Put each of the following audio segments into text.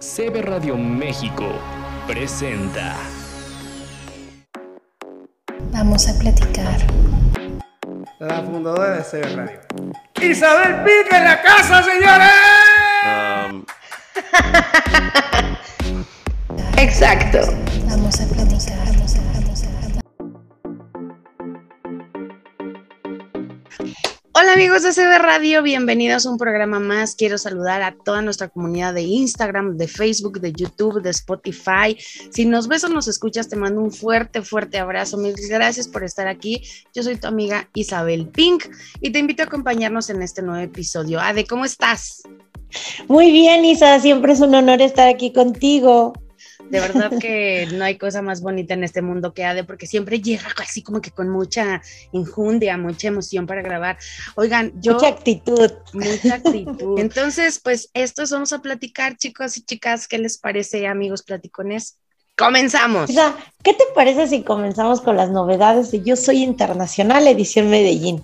CB Radio México presenta. Vamos a platicar. La fundadora de CB Radio. Isabel Pique en la casa, señores. Exacto. Vamos a platicar. Amigos de CB Radio, bienvenidos a un programa más. Quiero saludar a toda nuestra comunidad de Instagram, de Facebook, de YouTube, de Spotify. Si nos ves o nos escuchas, te mando un fuerte, fuerte abrazo. Mil gracias por estar aquí. Yo soy tu amiga Isabel Pink y te invito a acompañarnos en este nuevo episodio. Ade, ¿cómo estás? Muy bien, Isa, siempre es un honor estar aquí contigo. De verdad que no hay cosa más bonita en este mundo que Ade, porque siempre llega así como que con mucha injundia, mucha emoción para grabar. Oigan, yo... Mucha actitud. Mucha actitud. Entonces, pues esto es, vamos a platicar, chicos y chicas. ¿Qué les parece, amigos platicones? Comenzamos. Isa, ¿qué te parece si comenzamos con las novedades de Yo Soy Internacional Edición Medellín?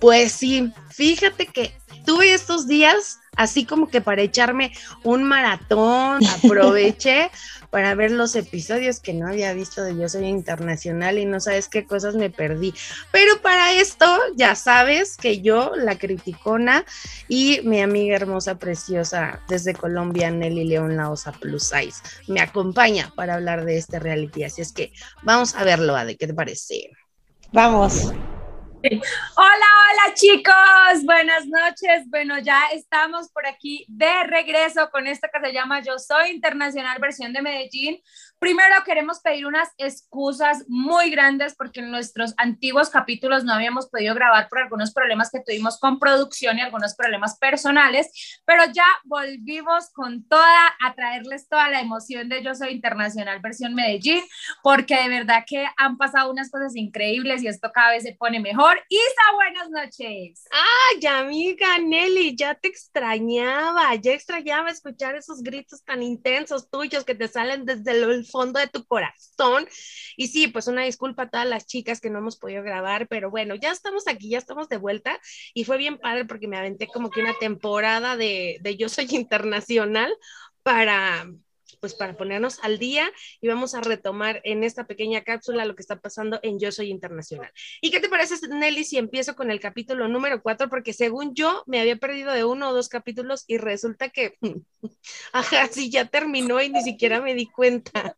Pues sí, fíjate que tuve estos días así como que para echarme un maratón, aproveché para ver los episodios que no había visto de Yo Soy Internacional y no sabes qué cosas me perdí. Pero para esto ya sabes que yo, la criticona y mi amiga hermosa, preciosa desde Colombia, Nelly León La Osa Plus Size, me acompaña para hablar de este reality. Así es que vamos a verlo, Ade, ¿qué te parece? Vamos. Hola, hola chicos, buenas noches. Bueno, ya estamos por aquí de regreso con esto que se llama Yo Soy Internacional versión de Medellín. Primero queremos pedir unas excusas muy grandes porque en nuestros antiguos capítulos no habíamos podido grabar por algunos problemas que tuvimos con producción y algunos problemas personales, pero ya volvimos con toda a traerles toda la emoción de Yo Soy Internacional versión Medellín, porque de verdad que han pasado unas cosas increíbles y esto cada vez se pone mejor. Isa, buenas noches. Ay, amiga Nelly, ya te extrañaba, ya extrañaba escuchar esos gritos tan intensos tuyos que te salen desde el fondo de tu corazón. Y sí, pues una disculpa a todas las chicas que no hemos podido grabar, pero bueno, ya estamos aquí, ya estamos de vuelta y fue bien padre porque me aventé como que una temporada de, de Yo Soy Internacional para pues para ponernos al día y vamos a retomar en esta pequeña cápsula lo que está pasando en Yo Soy Internacional. ¿Y qué te parece, Nelly, si empiezo con el capítulo número 4? Porque según yo me había perdido de uno o dos capítulos y resulta que, ajá, sí, ya terminó y ni siquiera me di cuenta.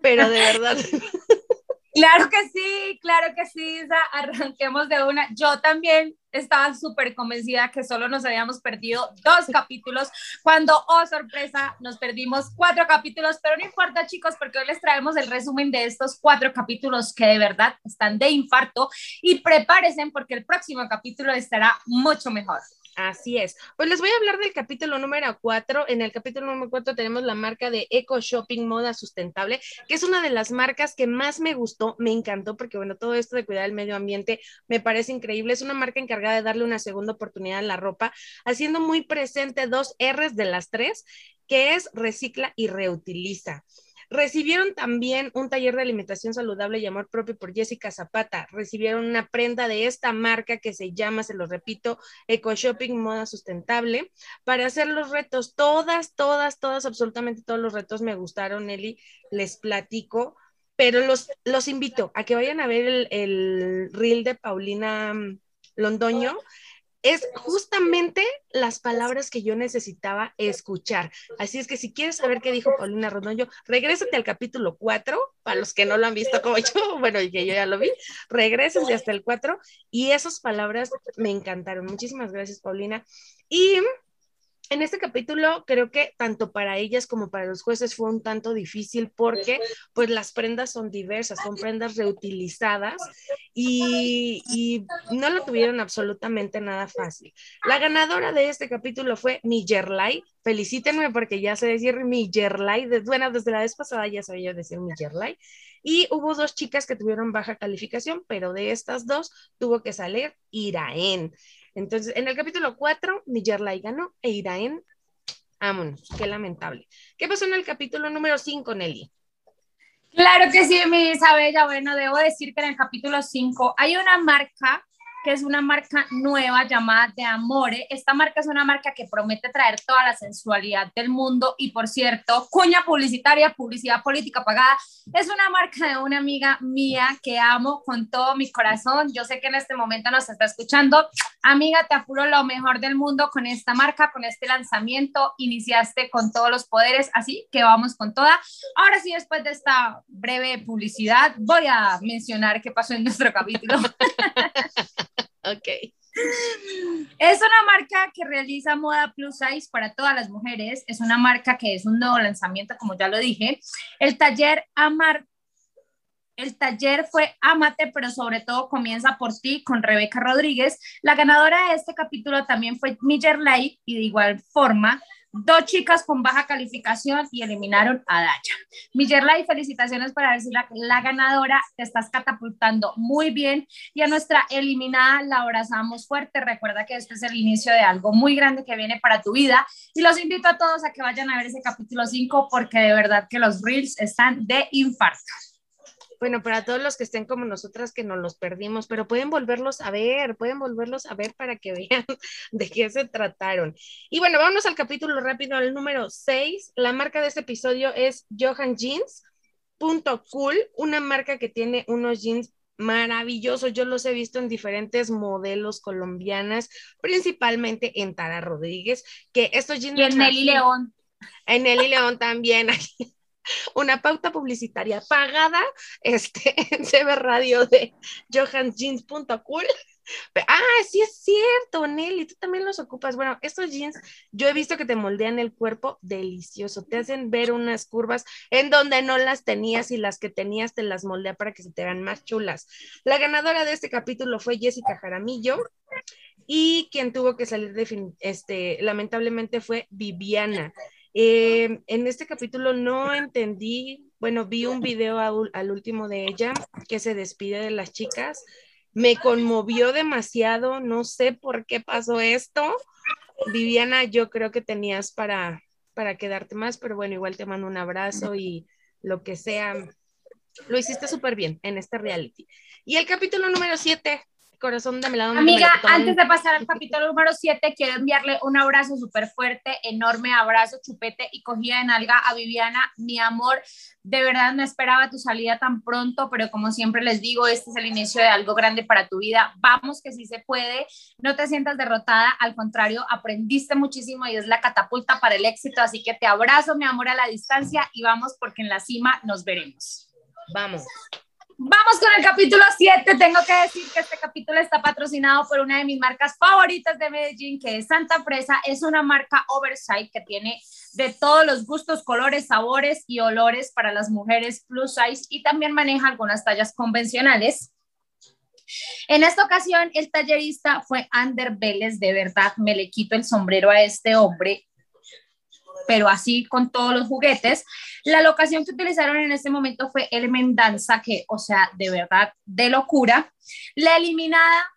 Pero de verdad, Claro que sí, claro que sí, Isa, arranquemos de una. Yo también estaba súper convencida que solo nos habíamos perdido dos capítulos, cuando, oh sorpresa, nos perdimos cuatro capítulos, pero no importa chicos, porque hoy les traemos el resumen de estos cuatro capítulos que de verdad están de infarto y prepárense porque el próximo capítulo estará mucho mejor. Así es. Pues les voy a hablar del capítulo número 4. En el capítulo número 4 tenemos la marca de Eco Shopping Moda Sustentable, que es una de las marcas que más me gustó, me encantó, porque bueno, todo esto de cuidar el medio ambiente me parece increíble. Es una marca encargada de darle una segunda oportunidad a la ropa, haciendo muy presente dos R's de las tres, que es recicla y reutiliza. Recibieron también un taller de alimentación saludable y amor propio por Jessica Zapata. Recibieron una prenda de esta marca que se llama, se lo repito, Eco Shopping Moda Sustentable para hacer los retos. Todas, todas, todas, absolutamente todos los retos me gustaron, Nelly. Les platico, pero los, los invito a que vayan a ver el, el reel de Paulina mm, Londoño es justamente las palabras que yo necesitaba escuchar. Así es que si quieres saber qué dijo Paulina Rodollo, regrésate al capítulo 4, para los que no lo han visto como yo, bueno, que yo ya lo vi, regrésense hasta el 4 y esas palabras me encantaron. Muchísimas gracias, Paulina. Y en este capítulo creo que tanto para ellas como para los jueces fue un tanto difícil porque pues las prendas son diversas, son prendas reutilizadas y, y no lo tuvieron absolutamente nada fácil. La ganadora de este capítulo fue Millerlay. Felicítenme porque ya sé decir Millerlay. De, bueno, desde la vez pasada ya sabía decir Millerlay. Y hubo dos chicas que tuvieron baja calificación, pero de estas dos tuvo que salir Iraén. Entonces, en el capítulo 4, Millerlay ganó e Iraén, vámonos, qué lamentable. ¿Qué pasó en el capítulo número 5, Nelly? Claro que sí, mi Isabella. Bueno, debo decir que en el capítulo 5 hay una marca que es una marca nueva llamada De Amore. Esta marca es una marca que promete traer toda la sensualidad del mundo y por cierto, cuña publicitaria, publicidad política pagada. Es una marca de una amiga mía que amo con todo mi corazón. Yo sé que en este momento nos está escuchando. Amiga, te apuro lo mejor del mundo con esta marca, con este lanzamiento. Iniciaste con todos los poderes, así que vamos con toda. Ahora sí, después de esta breve publicidad, voy a mencionar qué pasó en nuestro capítulo. Ok. Es una marca que realiza moda plus size para todas las mujeres. Es una marca que es un nuevo lanzamiento, como ya lo dije. El taller Amar. El taller fue Amate, pero sobre todo comienza por ti con Rebeca Rodríguez. La ganadora de este capítulo también fue Miller Light y de igual forma dos chicas con baja calificación y eliminaron a Daya. Millerla, y felicitaciones para si la, la, ganadora te estás catapultando muy bien y a nuestra eliminada la abrazamos fuerte. Recuerda que este es el inicio de algo muy grande que viene para tu vida y los invito a todos a que vayan a ver ese capítulo 5 porque de verdad que los reels están de infarto bueno, para todos los que estén como nosotras que nos los perdimos, pero pueden volverlos a ver, pueden volverlos a ver para que vean de qué se trataron. Y bueno, vamos al capítulo rápido, al número 6. La marca de este episodio es Johan Jeans. Punto cool, una marca que tiene unos jeans maravillosos. Yo los he visto en diferentes modelos colombianas, principalmente en Tara Rodríguez, que estos jeans... Y en Nelly León. En Nelly León también una pauta publicitaria pagada este, en CB Radio de johansjeans.cool. Ah, sí es cierto, Nelly, tú también los ocupas. Bueno, estos jeans yo he visto que te moldean el cuerpo delicioso, te hacen ver unas curvas en donde no las tenías y las que tenías te las moldea para que se te vean más chulas. La ganadora de este capítulo fue Jessica Jaramillo y quien tuvo que salir de, este, lamentablemente fue Viviana. Eh, en este capítulo no entendí, bueno, vi un video al, último de ella que se despide de las chicas. Me conmovió demasiado, no sé por qué pasó esto. Viviana, yo creo que tenías para, para quedarte más, pero bueno, igual te mando un abrazo y lo que sea. Lo hiciste súper bien en este reality. Y el capítulo número 7, corazón de. Amiga, antes de pasar al capítulo número 7, quiero enviarle un abrazo súper fuerte, enorme abrazo, chupete y cogida de nalga a Viviana. Mi amor, de verdad no esperaba tu salida tan pronto, pero como siempre les digo, este es el inicio de algo grande para tu vida. Vamos que sí se puede, no te sientas derrotada, al contrario, aprendiste muchísimo y es la catapulta para el éxito, así que te abrazo, mi amor, a la distancia y vamos porque en la cima nos veremos. Vamos. Vamos con el capítulo 7. Tengo que decir que este capítulo está patrocinado por una de mis marcas favoritas de Medellín, que es Santa Fresa. Es una marca oversize que tiene de todos los gustos, colores, sabores y olores para las mujeres plus size y también maneja algunas tallas convencionales. En esta ocasión, el tallerista fue Ander Vélez. De verdad, me le quito el sombrero a este hombre pero así con todos los juguetes. La locación que utilizaron en ese momento fue el Mendanza, que, o sea, de verdad, de locura. La eliminada,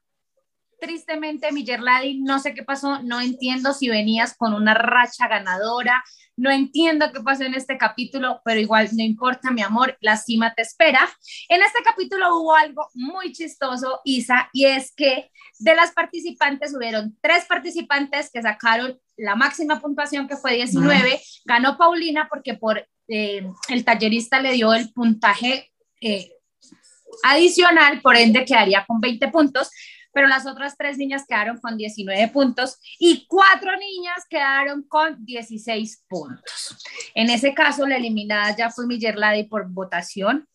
tristemente, Millerladi, no sé qué pasó, no entiendo si venías con una racha ganadora, no entiendo qué pasó en este capítulo, pero igual no importa, mi amor, la cima te espera. En este capítulo hubo algo muy chistoso, Isa, y es que de las participantes hubieron tres participantes que sacaron la máxima puntuación que fue 19, ganó Paulina porque por eh, el tallerista le dio el puntaje eh, adicional, por ende quedaría con 20 puntos, pero las otras tres niñas quedaron con 19 puntos y cuatro niñas quedaron con 16 puntos. En ese caso, la eliminada ya fue Millerladi por votación.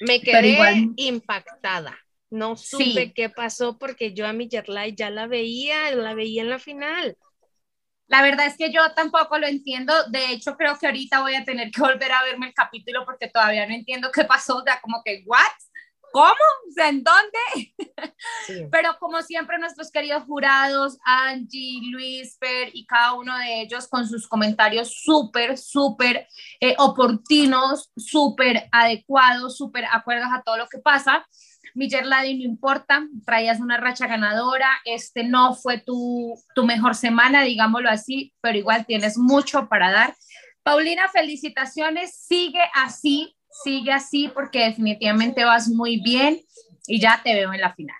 Me quedé impactada. No supe qué pasó porque yo a Millerladi ya la veía, la veía en la final. La verdad es que yo tampoco lo entiendo. De hecho, creo que ahorita voy a tener que volver a verme el capítulo porque todavía no entiendo qué pasó. O sea, como que, ¿what? ¿Cómo? O sea, ¿en dónde? Pero como siempre, nuestros queridos jurados, Angie, Luis, Fer y cada uno de ellos con sus comentarios súper, súper eh, oportunos, súper adecuados, súper acuerdos a todo lo que pasa. Miller Ladi no importa, traías una racha ganadora, este no fue tu, tu mejor semana, digámoslo así, pero igual tienes mucho para dar. Paulina, felicitaciones, sigue así, sigue así porque definitivamente vas muy bien y ya te veo en la final.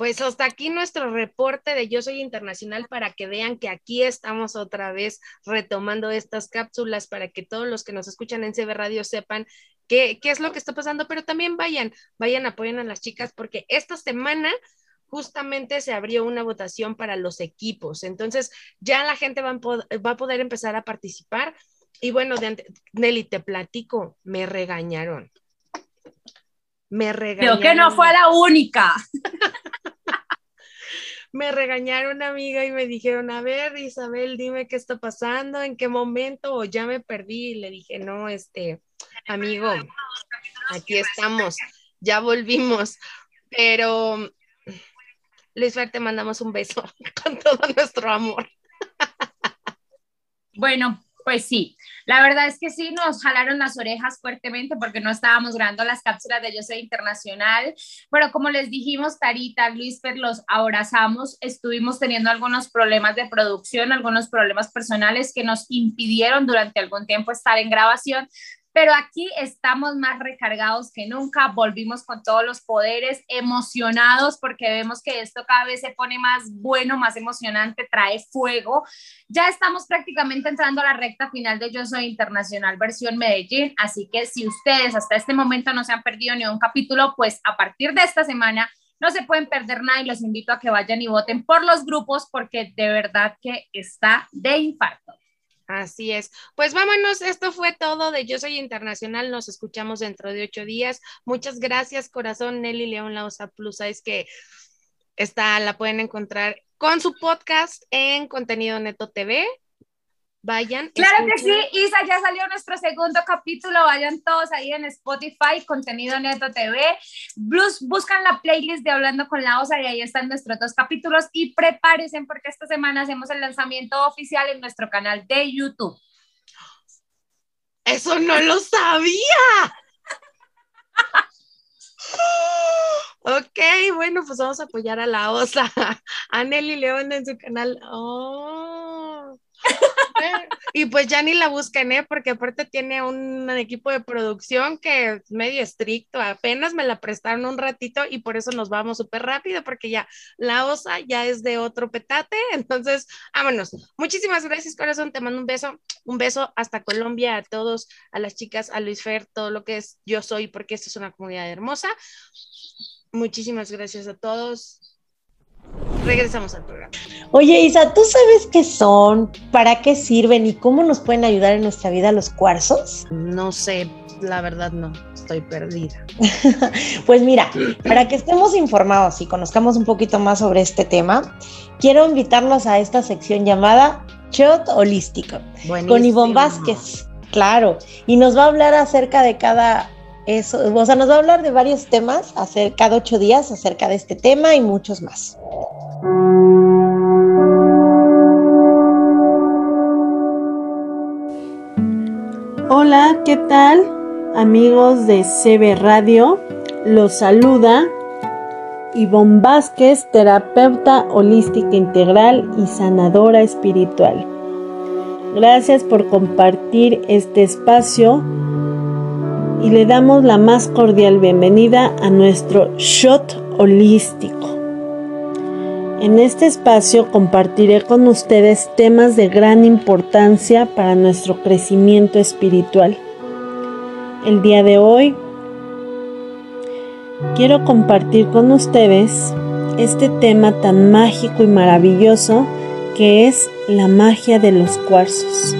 Pues hasta aquí nuestro reporte de Yo Soy Internacional para que vean que aquí estamos otra vez retomando estas cápsulas para que todos los que nos escuchan en CB Radio sepan qué, qué es lo que está pasando, pero también vayan, vayan, apoyen a las chicas porque esta semana justamente se abrió una votación para los equipos. Entonces ya la gente va a, va a poder empezar a participar. Y bueno, Nelly, te platico, me regañaron. Me regañaron. Creo que no fue la única. me regañaron amiga y me dijeron, a ver, Isabel, dime qué está pasando, en qué momento, o ya me perdí. Y le dije, no, este, amigo, aquí estamos, ya volvimos. Pero, Luis Fer, te mandamos un beso con todo nuestro amor. Bueno, pues sí, la verdad es que sí, nos jalaron las orejas fuertemente porque no estábamos grabando las cápsulas de Yo Soy Internacional, pero como les dijimos, Tarita, Luis, los abrazamos, estuvimos teniendo algunos problemas de producción, algunos problemas personales que nos impidieron durante algún tiempo estar en grabación, pero aquí estamos más recargados que nunca, volvimos con todos los poderes, emocionados porque vemos que esto cada vez se pone más bueno, más emocionante, trae fuego. Ya estamos prácticamente entrando a la recta final de Yo Soy Internacional versión Medellín, así que si ustedes hasta este momento no se han perdido ni un capítulo, pues a partir de esta semana no se pueden perder nada y los invito a que vayan y voten por los grupos porque de verdad que está de infarto. Así es. Pues vámonos, esto fue todo de Yo Soy Internacional, nos escuchamos dentro de ocho días. Muchas gracias, corazón Nelly León Lausa Plus, es que está, la pueden encontrar con su podcast en Contenido Neto TV, Vayan. Claro que sí, Isa, ya salió nuestro segundo capítulo. Vayan todos ahí en Spotify, Contenido Neto TV. Blues, buscan la playlist de Hablando con la Osa y ahí están nuestros dos capítulos. Y prepárense porque esta semana hacemos el lanzamiento oficial en nuestro canal de YouTube. Eso no lo sabía. ok, bueno, pues vamos a apoyar a la Osa, a Nelly León en su canal. Oh. y pues ya ni la buscan, ¿eh? Porque aparte tiene un equipo de producción que es medio estricto, apenas me la prestaron un ratito y por eso nos vamos súper rápido porque ya la osa ya es de otro petate, entonces vámonos. Muchísimas gracias corazón, te mando un beso, un beso hasta Colombia a todos, a las chicas, a Luis Fer, todo lo que es yo soy porque esta es una comunidad hermosa. Muchísimas gracias a todos regresamos al programa. Oye, Isa, ¿tú sabes qué son? ¿Para qué sirven y cómo nos pueden ayudar en nuestra vida los cuarzos? No sé, la verdad no, estoy perdida. pues mira, para que estemos informados y conozcamos un poquito más sobre este tema, quiero invitarlos a esta sección llamada Shot Holístico con Ivonne Vázquez. Claro, y nos va a hablar acerca de cada o sea, nos va a hablar de varios temas, hacer cada ocho días acerca de este tema y muchos más. Hola, ¿qué tal? Amigos de CB Radio, los saluda Ivonne Vázquez, terapeuta holística integral y sanadora espiritual. Gracias por compartir este espacio y le damos la más cordial bienvenida a nuestro shot holístico. En este espacio compartiré con ustedes temas de gran importancia para nuestro crecimiento espiritual. El día de hoy quiero compartir con ustedes este tema tan mágico y maravilloso que es la magia de los cuarzos.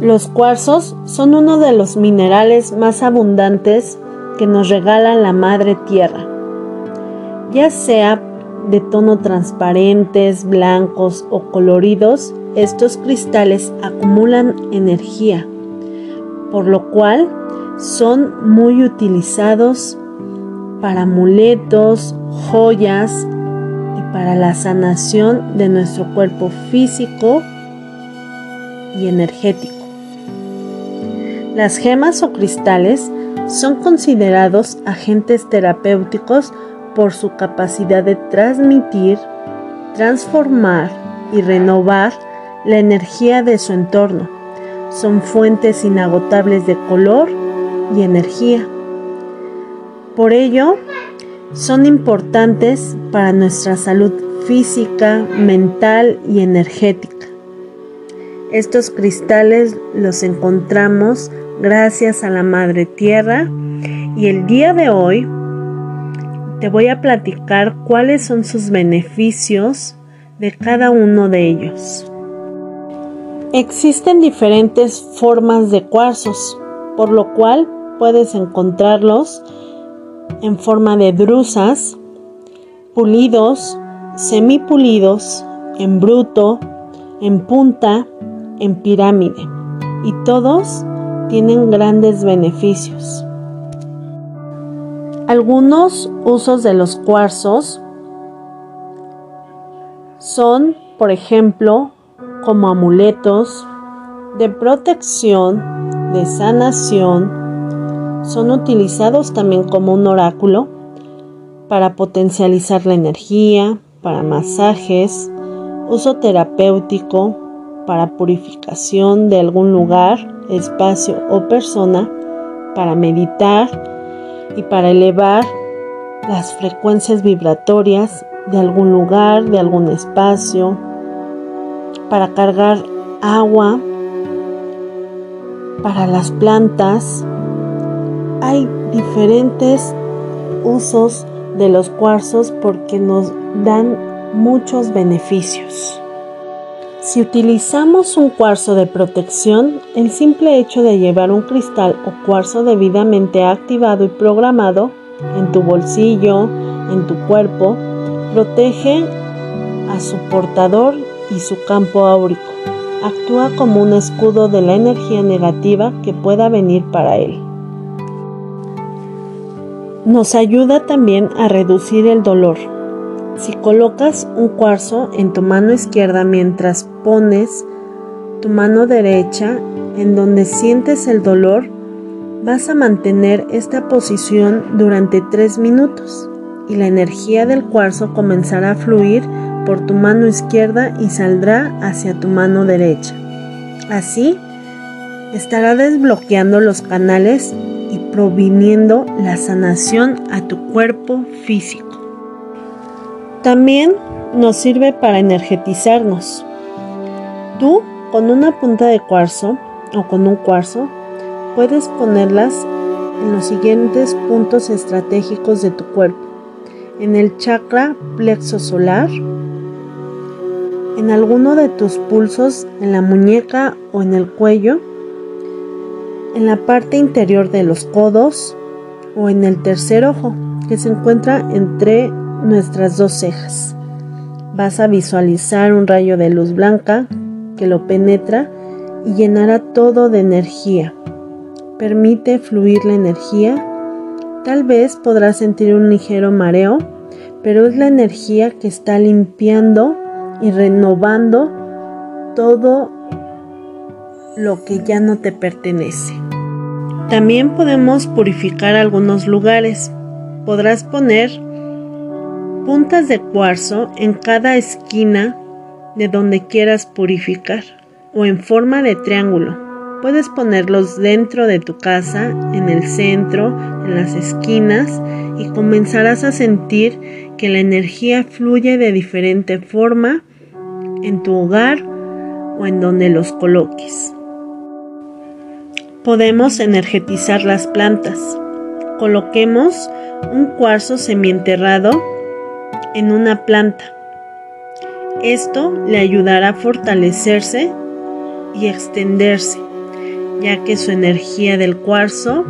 Los cuarzos son uno de los minerales más abundantes que nos regala la Madre Tierra, ya sea de tono transparentes, blancos o coloridos, estos cristales acumulan energía, por lo cual son muy utilizados para amuletos, joyas y para la sanación de nuestro cuerpo físico y energético. Las gemas o cristales son considerados agentes terapéuticos por su capacidad de transmitir, transformar y renovar la energía de su entorno. Son fuentes inagotables de color y energía. Por ello, son importantes para nuestra salud física, mental y energética. Estos cristales los encontramos gracias a la Madre Tierra y el día de hoy te voy a platicar cuáles son sus beneficios de cada uno de ellos. Existen diferentes formas de cuarzos, por lo cual puedes encontrarlos en forma de drusas, pulidos, semipulidos, en bruto, en punta, en pirámide, y todos tienen grandes beneficios. Algunos usos de los cuarzos son, por ejemplo, como amuletos de protección, de sanación, son utilizados también como un oráculo para potencializar la energía, para masajes, uso terapéutico, para purificación de algún lugar, espacio o persona, para meditar y para elevar las frecuencias vibratorias de algún lugar, de algún espacio, para cargar agua para las plantas. Hay diferentes usos de los cuarzos porque nos dan muchos beneficios. Si utilizamos un cuarzo de protección, el simple hecho de llevar un cristal o cuarzo debidamente activado y programado en tu bolsillo, en tu cuerpo, protege a su portador y su campo áurico. Actúa como un escudo de la energía negativa que pueda venir para él. Nos ayuda también a reducir el dolor, si colocas un cuarzo en tu mano izquierda mientras pones tu mano derecha en donde sientes el dolor, vas a mantener esta posición durante 3 minutos y la energía del cuarzo comenzará a fluir por tu mano izquierda y saldrá hacia tu mano derecha. Así, estará desbloqueando los canales y proviniendo la sanación a tu cuerpo físico. También nos sirve para energetizarnos. Tú, con una punta de cuarzo o con un cuarzo, puedes ponerlas en los siguientes puntos estratégicos de tu cuerpo. En el chakra plexo solar, en alguno de tus pulsos, en la muñeca o en el cuello, en la parte interior de los codos o en el tercer ojo, que se encuentra entre nuestras dos cejas. Vas a visualizar un rayo de luz blanca que lo penetra y llenará todo de energía. Permite fluir la energía. Tal vez podrás sentir un ligero mareo, pero es la energía que está limpiando y renovando todo lo que ya no te pertenece. También podemos purificar algunos lugares. Podrás poner puntas de cuarzo en cada esquina de donde quieras purificar o en forma de triángulo. Puedes ponerlos dentro de tu casa, en el centro, en las esquinas y comenzarás a sentir que la energía fluye de diferente forma en tu hogar o en donde los coloques. Podemos energetizar las plantas. Coloquemos un cuarzo semienterrado en una planta. Esto le ayudará a fortalecerse y extenderse, ya que su energía del cuarzo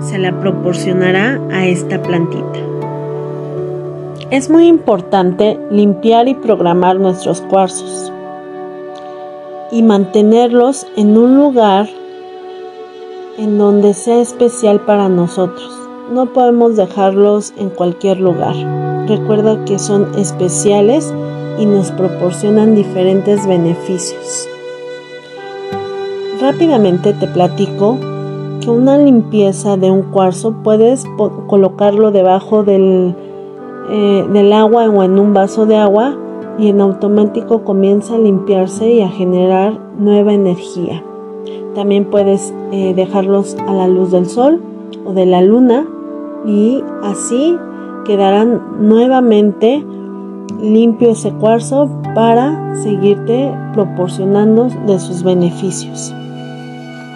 se la proporcionará a esta plantita. Es muy importante limpiar y programar nuestros cuarzos y mantenerlos en un lugar en donde sea especial para nosotros. No podemos dejarlos en cualquier lugar. Recuerda que son especiales y nos proporcionan diferentes beneficios. Rápidamente te platico que una limpieza de un cuarzo puedes colocarlo debajo del, eh, del agua o en un vaso de agua y en automático comienza a limpiarse y a generar nueva energía. También puedes eh, dejarlos a la luz del sol o de la luna y así quedarán nuevamente limpio ese cuarzo para seguirte proporcionando de sus beneficios.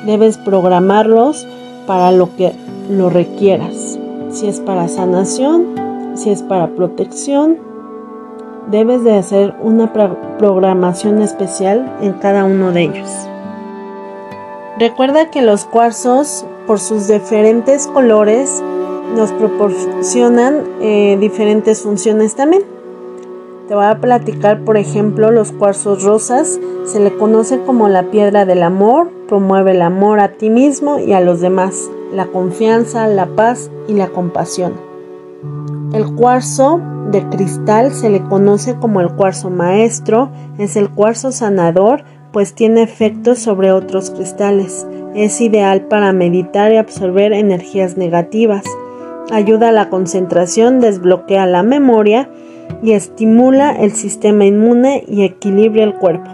Debes programarlos para lo que lo requieras. Si es para sanación, si es para protección, debes de hacer una programación especial en cada uno de ellos. Recuerda que los cuarzos, por sus diferentes colores, nos proporcionan eh, diferentes funciones también. Te voy a platicar, por ejemplo, los cuarzos rosas. Se le conoce como la piedra del amor, promueve el amor a ti mismo y a los demás, la confianza, la paz y la compasión. El cuarzo de cristal se le conoce como el cuarzo maestro, es el cuarzo sanador, pues tiene efectos sobre otros cristales. Es ideal para meditar y absorber energías negativas. Ayuda a la concentración, desbloquea la memoria y estimula el sistema inmune y equilibra el cuerpo.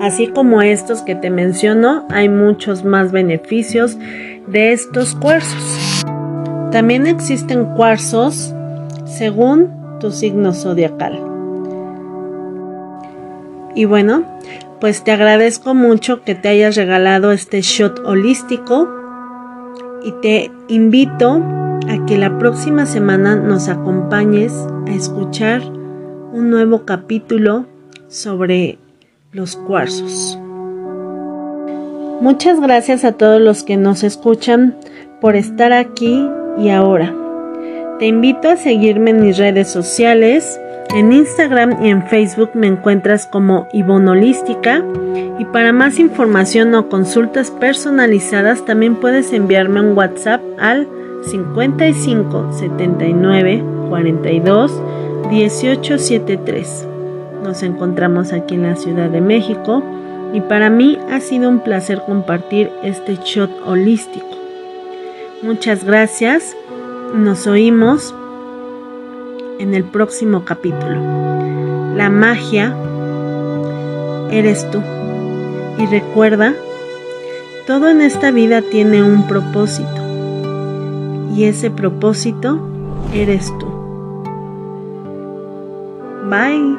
Así como estos que te menciono, hay muchos más beneficios de estos cuarzos. También existen cuarzos según tu signo zodiacal. Y bueno, pues te agradezco mucho que te hayas regalado este shot holístico y te invito a que la próxima semana nos acompañes a escuchar un nuevo capítulo sobre los cuarzos. Muchas gracias a todos los que nos escuchan por estar aquí y ahora. Te invito a seguirme en mis redes sociales. En Instagram y en Facebook me encuentras como Ivonolística y para más información o consultas personalizadas también puedes enviarme un WhatsApp al 55 79 42 1873. Nos encontramos aquí en la Ciudad de México y para mí ha sido un placer compartir este shot holístico. Muchas gracias. Nos oímos en el próximo capítulo. La magia eres tú. Y recuerda, todo en esta vida tiene un propósito. Y ese propósito eres tú. Bye.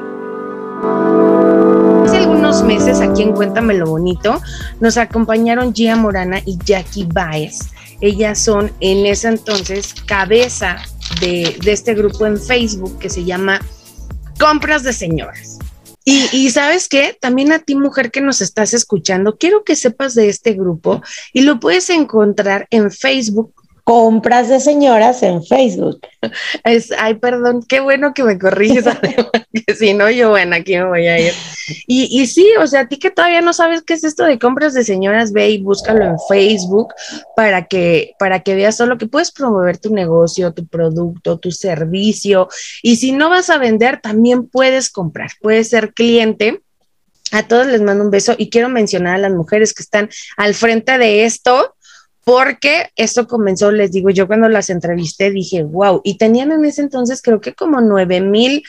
Hace algunos meses aquí en Cuéntame lo Bonito nos acompañaron Gia Morana y Jackie Baez. Ellas son en ese entonces cabeza de, este grupo en Facebook que se llama Compras de Señoras. Y, y, sabes qué, también a ti mujer que nos estás escuchando, quiero que sepas de este grupo y lo puedes encontrar en Facebook compras de señoras en Facebook. Es, ay, perdón, qué bueno que me corriges, que si no, yo, bueno, aquí me voy a ir. Y, y sí, o sea, a ti que todavía no sabes qué es esto de compras de señoras, ve y búscalo en Facebook para que, para que veas todo lo que puedes promover tu negocio, tu producto, tu servicio. Y si no vas a vender, también puedes comprar, puedes ser cliente. A todos les mando un beso y quiero mencionar a las mujeres que están al frente de esto, porque esto comenzó, les digo, yo cuando las entrevisté dije, wow, y tenían en ese entonces creo que como nueve mil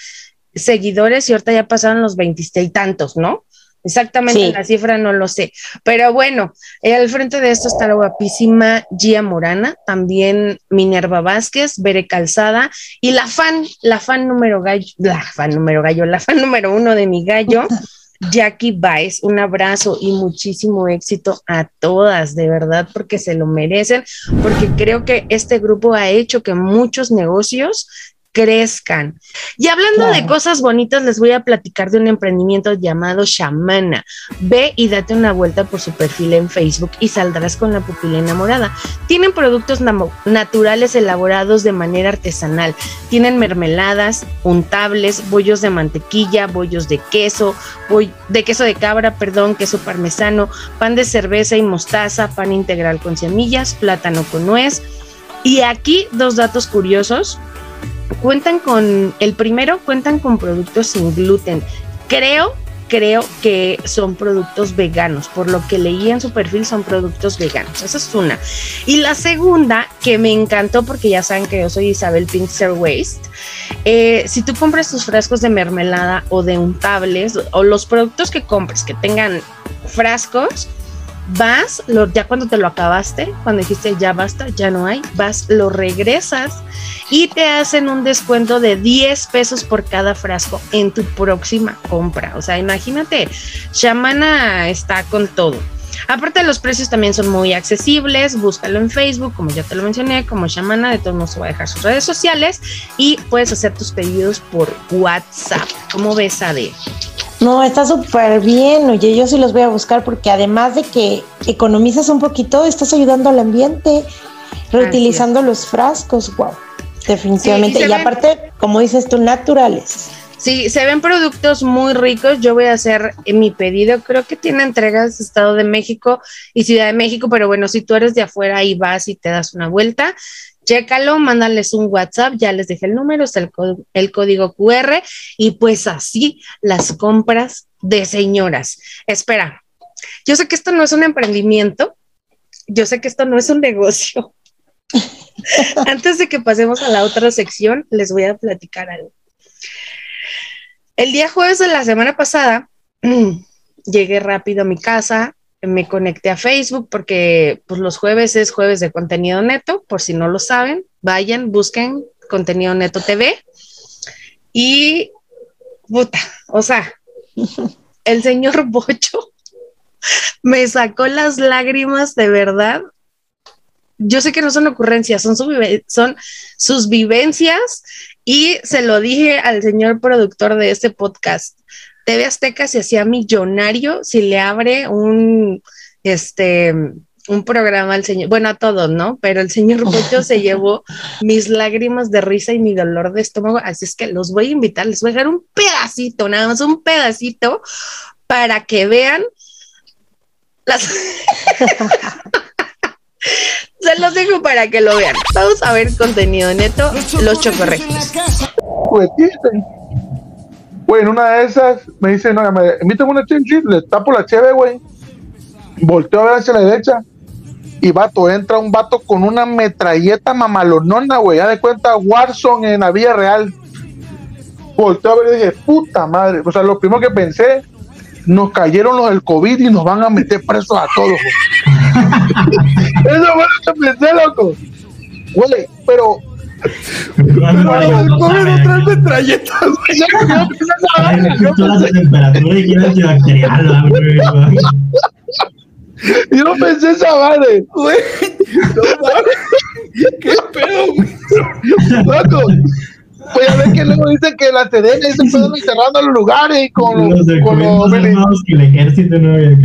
seguidores y ahorita ya pasaron los veintiste y tantos, ¿no? Exactamente la cifra no lo sé, pero bueno, eh, al frente de esto está la guapísima Gia Morana, también Minerva Vázquez, Bere Calzada y la fan, la fan número gallo, la fan número gallo, la fan número uno de mi gallo, Jackie Baez, un abrazo y muchísimo éxito a todas, de verdad, porque se lo merecen, porque creo que este grupo ha hecho que muchos negocios crezcan. Y hablando de cosas bonitas, les voy a platicar de un emprendimiento llamado Shamana. Ve y date una vuelta por su perfil en Facebook y saldrás con la pupila enamorada. Tienen productos naturales elaborados de manera artesanal. Tienen mermeladas, untables, bollos de mantequilla, bollos de queso, de queso de cabra, perdón, queso parmesano, pan de cerveza y mostaza, pan integral con semillas, plátano con nuez. Y aquí dos datos curiosos cuentan con, el primero cuentan con productos sin gluten. Creo, creo que son productos veganos. Por lo que leí en su perfil, son productos veganos. Esa es una. Y la segunda, que me encantó porque ya saben que yo soy Isabel Pinkster Waste. Eh, si tú compras tus frascos de mermelada o de untables o los productos que compres que tengan frascos, vas, lo, ya cuando te lo acabaste, cuando dijiste ya basta, ya no hay, vas, lo regresas y te hacen un descuento de 10 pesos por cada frasco en tu próxima compra. O sea, imagínate, Shamana está con todo. Aparte los precios también son muy accesibles, búscalo en Facebook, como ya te lo mencioné, como Shamana, de todos modos va a dejar sus redes sociales y puedes hacer tus pedidos por WhatsApp. ¿Cómo ves, Ade? No, está súper bien, oye, yo sí los voy a buscar porque además de que economizas un poquito, estás ayudando al ambiente, reutilizando los frascos, wow, definitivamente. y aparte, como dices tú, naturales. Sí, se ven productos muy ricos. Yo voy a hacer mi pedido. Creo que tiene entregas Estado de México y Ciudad de México, pero bueno, si tú eres de afuera y vas y te das una vuelta, chécalo, mándales un WhatsApp, ya les dejé el número, el, el código QR y pues así las compras de señoras. Espera, yo sé que esto no es un emprendimiento, yo sé que esto no es un negocio. Antes de que pasemos a la otra sección, les voy a platicar algo. El día jueves de la semana pasada, llegué rápido a mi casa, me conecté a Facebook porque pues, los jueves es jueves de contenido neto, por si no lo saben, vayan, busquen contenido neto TV. Y, puta, o sea, el señor Bocho me sacó las lágrimas de verdad. Yo sé que no son ocurrencias, son, son sus vivencias y se lo dije al señor productor de este podcast. TV Azteca se hacía millonario si le abre un, este, un programa al señor, bueno, a todos, ¿no? Pero el señor Bocho se llevó mis lágrimas de risa y mi dolor de estómago, así es que los voy a invitar, les voy a dejar un pedacito, nada más un pedacito, para que vean las... Se los dejo para que lo vean. Vamos a ver contenido neto, los chocorregios. Güey, en una de esas me dice, no, me invita una chinchis, le tapo la cheve, güey. Volteo a ver hacia la derecha. Y vato, entra un vato con una metralleta mamalonona, güey. Ya de cuenta Warzone en la Villa Real. Volteo a ver y dije, puta madre. O sea, lo primero que pensé, nos cayeron los del COVID y nos van a meter presos a todos. Eso fue lo que pensé, loco. Güey, pero. Pero el COVID no trae metralletas, Yo no pensé esa madre, güey. ¿Qué pedo, Loco. Pues ya ves que luego dicen que la TDN se pueden encerrando los lugares con, los, con, los,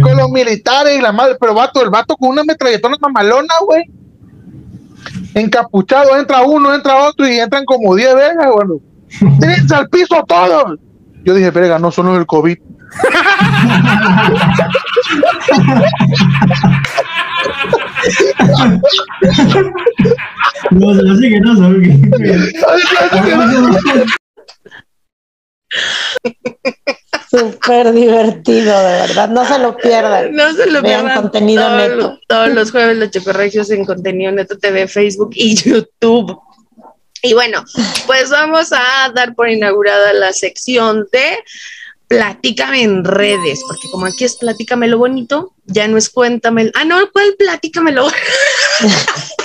con los militares y la madre, pero vato, el vato con una metralletona mamalona, güey. Encapuchado, entra uno, entra otro y entran como 10 veces, bueno. Tírense al piso todos. Yo dije, verga, no son los del COVID. no, no sé que no son. Súper divertido, de verdad. No se lo pierdan. No se lo Vean pierdan. contenido todos, neto. Todos los jueves los chocorregios en contenido neto TV, Facebook y YouTube. Y bueno, pues vamos a dar por inaugurada la sección de Platícame en redes, porque como aquí es Platícame lo bonito, ya no es Cuéntame. Ah, no, ¿cuál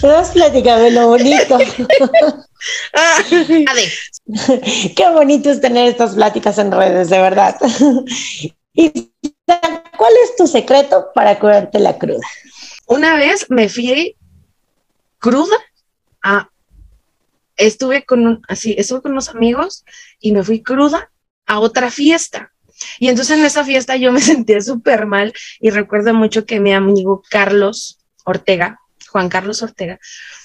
Platícamelo? Vas platícame lo bonito. a ver. Qué bonito es tener estas pláticas en redes, de verdad. ¿Y cuál es tu secreto para curarte la cruda? Una vez me fui cruda a estuve con un, así, estuve con unos amigos y me fui cruda a otra fiesta. Y entonces en esa fiesta yo me sentía súper mal y recuerdo mucho que mi amigo Carlos Ortega, Juan Carlos Ortega,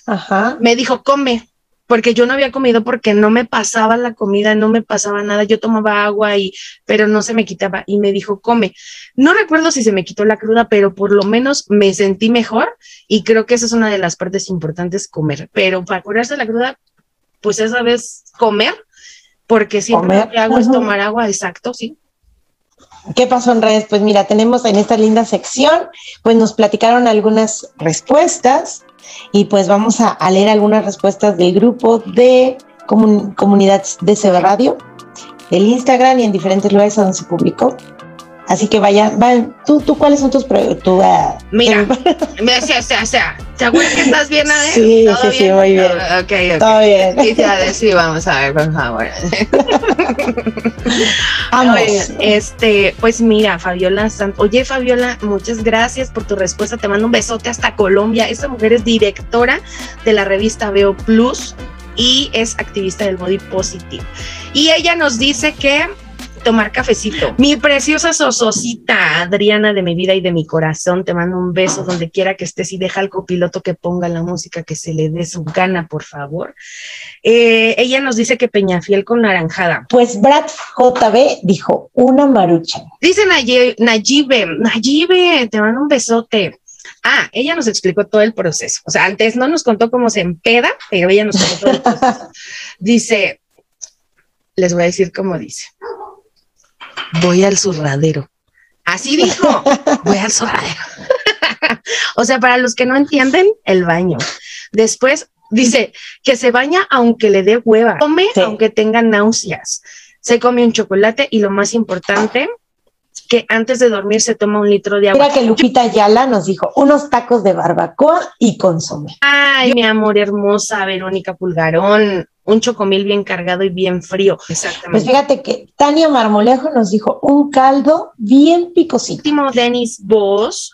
Ajá. me dijo, come, porque yo no había comido porque no me pasaba la comida, no me pasaba nada, yo tomaba agua y, pero no se me quitaba y me dijo, come. No recuerdo si se me quitó la cruda, pero por lo menos me sentí mejor y creo que esa es una de las partes importantes, comer, pero para curarse la cruda, pues esa vez comer, porque siempre Comer, lo que hago es tomar agua, exacto, sí. ¿Qué pasó en redes? Pues mira, tenemos en esta linda sección, pues nos platicaron algunas respuestas y pues vamos a, leer algunas respuestas del grupo de comun- comunidad de CB Radio, del Instagram y en diferentes lugares donde se publicó. Así que vayan, vayan. ¿Tú, tú cuáles son tus tu, uh, Mira, me o sea, o sea, ¿seguro que estás bien, Ade? Sí, sí, sí, muy bien. ok, ok. Todo bien. Y sí, vamos a ver, por favor. Vamos. este, pues mira, Fabiola Oye, Fabiola, muchas gracias por tu respuesta. Te mando un besote hasta Colombia. Esta mujer es directora de la revista Veo Plus y es activista del body positive. Y ella nos dice que tomar cafecito. Mi preciosa sososita, Adriana de mi vida y de mi corazón, te mando un beso donde quiera que estés y deja al copiloto que ponga la música que se le dé su gana, por favor. Eh, ella nos dice que Peñafiel con naranjada. Pues Brad JB dijo una marucha. Dice Nayibe, Nayibe, te mando un besote. Ah, ella nos explicó todo el proceso. O sea, antes no nos contó cómo se empeda, pero ella nos contó todo el proceso. Dice, les voy a decir cómo dice voy al zurradero. Así dijo, voy al zurradero. o sea, para los que no entienden, el baño. Después dice que se baña aunque le dé hueva, come aunque tenga náuseas, se come un chocolate y lo más importante, que antes de dormir se toma un litro de agua. Mira que Lupita Ayala nos dijo unos tacos de barbacoa y consomé. Ay, mi amor hermosa, Verónica Pulgarón un chocomil bien cargado y bien frío. Exactamente. Pues fíjate que Tania Marmolejo nos dijo un caldo bien picosito. Último, Denis Vos,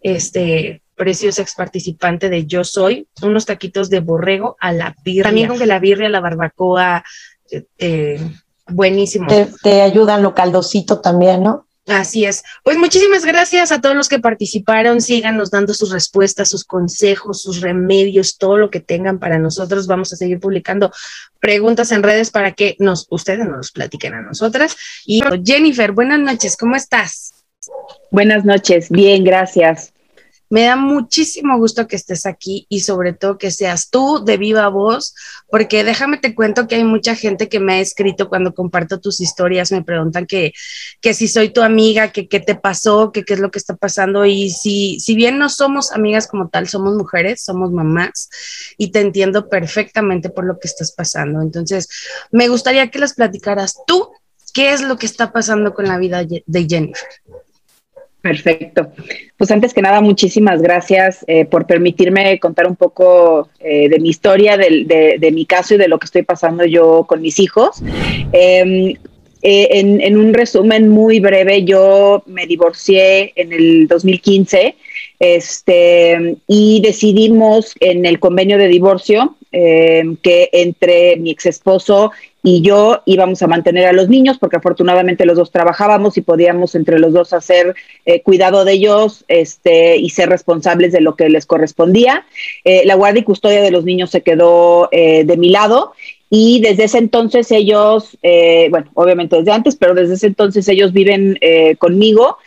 este precioso ex participante de Yo Soy, unos taquitos de borrego a la birria. También con que la birria, la barbacoa, eh, eh, buenísimo. Te, te ayudan lo caldosito también, ¿no? Así es. Pues muchísimas gracias a todos los que participaron. Síganos dando sus respuestas, sus consejos, sus remedios, todo lo que tengan para nosotros. Vamos a seguir publicando preguntas en redes para que nos, ustedes nos platiquen a nosotras. Y Jennifer, buenas noches, ¿cómo estás? Buenas noches, bien, gracias. Me da muchísimo gusto que estés aquí y sobre todo que seas tú de viva voz, porque déjame te cuento que hay mucha gente que me ha escrito cuando comparto tus historias, me preguntan que, que si soy tu amiga, que qué te pasó, qué es lo que está pasando y si, si bien no somos amigas como tal, somos mujeres, somos mamás y te entiendo perfectamente por lo que estás pasando. Entonces, me gustaría que las platicaras tú, qué es lo que está pasando con la vida de Jennifer. Perfecto. Pues antes que nada, muchísimas gracias eh, por permitirme contar un poco eh, de mi historia, de, mi caso y de lo que estoy pasando yo con mis hijos. Em, eh, en, en, un resumen muy breve, yo me divorcié en el 2015 este, y decidimos en el convenio de divorcio em, que entre mi ex esposo y yo íbamos a mantener a los niños porque afortunadamente los dos trabajábamos y podíamos entre los dos hacer eh, cuidado de ellos este, y ser responsables de lo que les correspondía. Eh, la guardia y custodia de los niños se quedó eh, de mi lado y desde ese entonces ellos, bueno, obviamente desde antes, pero desde ese entonces ellos viven conmigo.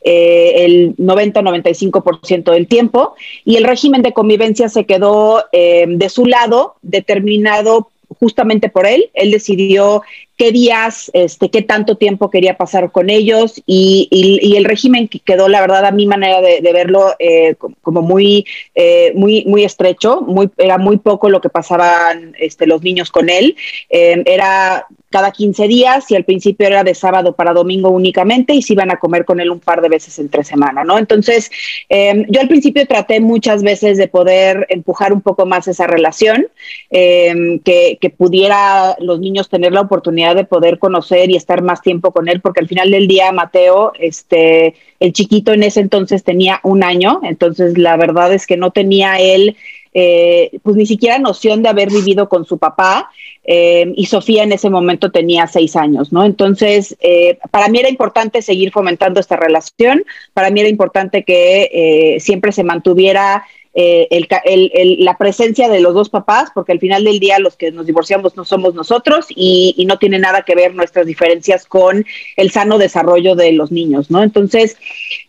el 90-95% del tiempo y el régimen de convivencia se quedó de su lado determinado justamente por él. Él decidió qué días, este, qué tanto tiempo quería pasar con ellos y, el régimen quedó, la verdad, a mi manera de, verlo, eh, como muy, eh, muy, muy estrecho. Muy, era muy poco lo que pasaban este, los niños con él. Eh, era cada 15 días y al principio era de sábado para domingo únicamente y se iban a comer con él un par de veces entre semana, ¿no? Entonces, em, yo al principio traté muchas veces de poder empujar un poco más esa relación, em, que, que, pudiera los niños tener la oportunidad de poder conocer y estar más tiempo con él, porque al final del día, Mateo, este, el chiquito en ese entonces tenía un año, entonces la verdad es que no tenía él eh, pues ni siquiera noción de haber vivido con su papá eh, y Sofía en ese momento tenía seis años, ¿no? Entonces, eh, para mí era importante seguir fomentando esta relación, para mí era importante que siempre se mantuviera eh, el, la presencia de los dos papás, porque al final del día los que nos divorciamos no somos nosotros y, no tiene nada que ver nuestras diferencias con el sano desarrollo de los niños, ¿no? Entonces,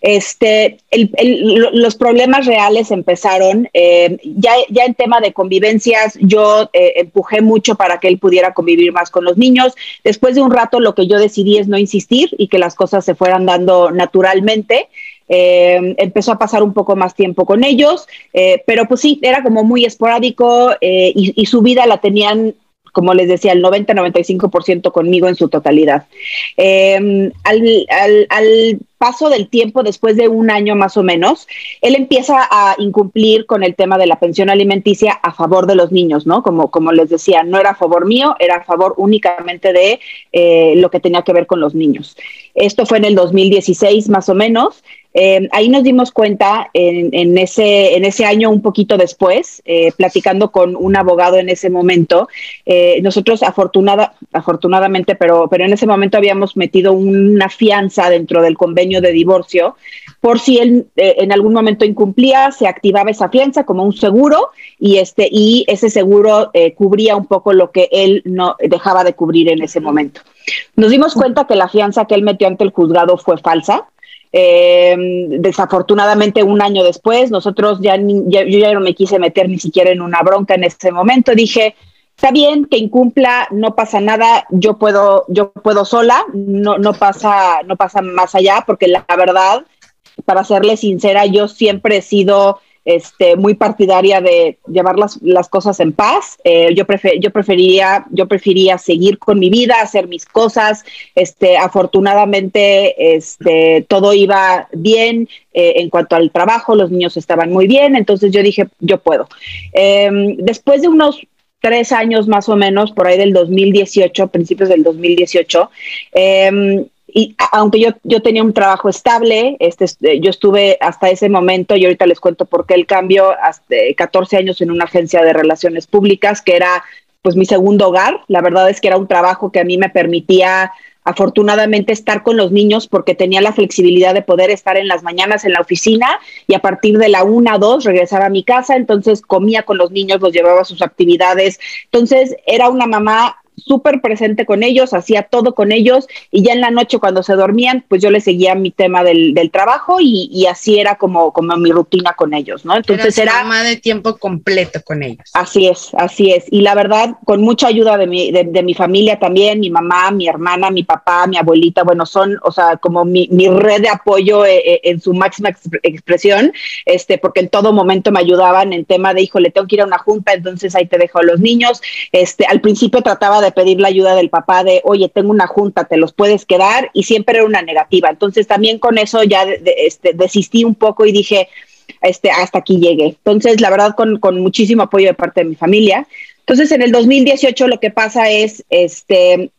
este, los problemas reales empezaron, eh, ya, ya en tema de convivencias, yo eh, empujé mucho para que él pudiera convivir más con los niños. Después de un rato, lo que yo decidí es no insistir y que las cosas se fueran dando naturalmente. Eh, empezó a pasar un poco más tiempo con ellos, eh, pero pues sí, era como muy esporádico eh, y, su vida la tenían como les decía, el 90-95% conmigo en su totalidad. Em, al, al paso del tiempo, después de un año más o menos, él empieza a incumplir con el tema de la pensión alimenticia a favor de los niños, ¿no? Como, como les decía, no era a favor mío, era a favor únicamente de lo que tenía que ver con los niños. Esto fue en el 2016 más o menos. Eh, ahí nos dimos cuenta en, ese, en ese año, un poquito después, eh, platicando con un abogado en ese momento. Eh, nosotros, afortunada, afortunadamente, pero, pero en ese momento habíamos metido una fianza dentro del convenio de divorcio por si él en algún momento incumplía, se activaba esa fianza como un seguro y, este, y ese seguro cubría un poco lo que él no dejaba de cubrir en ese momento. Nos dimos cuenta que la fianza que él metió ante el juzgado fue falsa eh, desafortunadamente, un año después, nosotros ya, yo ya no me quise meter ni siquiera en una bronca en ese momento. Dije, está bien que incumpla, no pasa nada, yo puedo, yo puedo sola, no, no pasa, no pasa más allá, porque la verdad, para serle sincera, yo siempre he sido este, muy partidaria de llevar las, las cosas en paz. Eh, yo, prefer, yo, prefería, yo prefería seguir con mi vida, hacer mis cosas. Este, afortunadamente, este, todo iba bien eh, en cuanto al trabajo, los niños estaban muy bien, entonces yo dije, yo puedo. Em, después de unos tres años más o menos, por ahí del 2018, principios del 2018, eh, y aunque yo, yo tenía un trabajo estable, este, eh, yo estuve hasta ese momento, y ahorita les cuento por qué el cambio, hasta 14 años en una agencia de relaciones públicas, que era pues mi segundo hogar. La verdad es que era un trabajo que a mí me permitía afortunadamente estar con los niños porque tenía la flexibilidad de poder estar en las mañanas en la oficina y a partir de la una, dos regresaba a mi casa, entonces comía con los niños, los llevaba a sus actividades. Entonces era una mamá súper presente con ellos, hacía todo con ellos y ya en la noche cuando se dormían, pues yo les seguía mi tema del, del trabajo y, y, así era como, como mi rutina con ellos, ¿no? Entonces era... Mamá de tiempo completo con ellos. Así es, así es. Y la verdad, con mucha ayuda de mi, de, mi familia también, mi mamá, mi hermana, mi papá, mi abuelita, bueno, son, o sea, como mi, mi red de apoyo eh, eh, en su máxima expresión, este, porque en todo momento me ayudaban en tema de, híjole, tengo que ir a una junta, entonces ahí te dejo a los niños. Este, al principio trataba de pedir la ayuda del papá de, oye, tengo una junta, te los puedes quedar, y siempre era una negativa. Entonces también con eso ya este, desistí un poco y dije, este, hasta aquí llegué. Entonces, la verdad, con, con muchísimo apoyo de parte de mi familia. Entonces, en el 2018 lo que pasa es, este,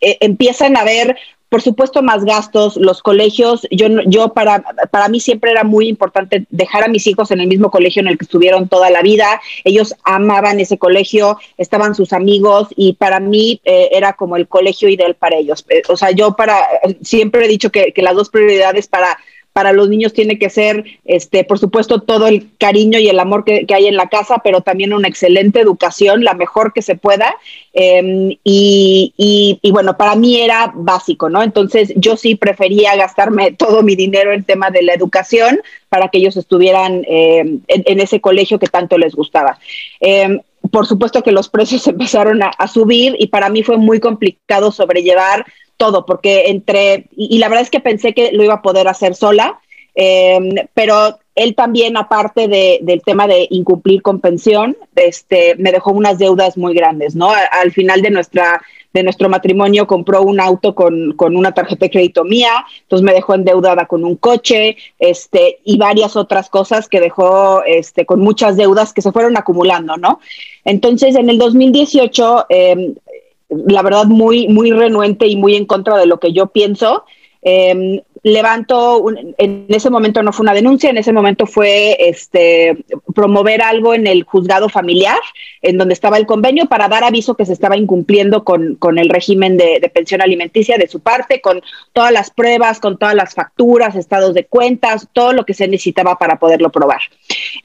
e, empiezan a ver por supuesto, más gastos, los colegios, yo, yo para, para mí siempre era muy importante dejar a mis hijos en el mismo colegio en el que estuvieron toda la vida, ellos amaban ese colegio, estaban sus amigos y para mí eh, era como el colegio ideal para ellos. Eh, o sea, yo para, siempre he dicho que, que las dos prioridades para para los niños tiene que ser, este, por supuesto, todo el cariño y el amor que, hay en la casa, pero también una excelente educación, la mejor que se pueda. Em, y, y, bueno, para mí era básico, ¿no? Entonces yo sí prefería gastarme todo mi dinero en tema de la educación para que ellos estuvieran em, en, ese colegio que tanto les gustaba. Em, por supuesto que los precios empezaron a subir y para mí fue muy complicado sobrellevar todo, porque entre, y, la verdad es que pensé que lo iba a poder hacer sola, em, pero él también, aparte de, del tema de incumplir con pensión, este, me dejó unas deudas muy grandes, ¿no? Al, final de nuestra de nuestro matrimonio compró un auto con, con, una tarjeta de crédito mía, entonces me dejó endeudada con un coche, este, y varias otras cosas que dejó este, con muchas deudas que se fueron acumulando, ¿no? Entonces, en el 2018, eh, la verdad, muy, muy renuente y muy en contra de lo que yo pienso. Eh, levanto, en ese momento no fue una denuncia, en ese momento fue este, promover algo en el juzgado familiar, en donde estaba el convenio, para dar aviso que se estaba incumpliendo con, el régimen de, pensión alimenticia de su parte, con todas las pruebas, con todas las facturas, estados de cuentas, todo lo que se necesitaba para poderlo probar.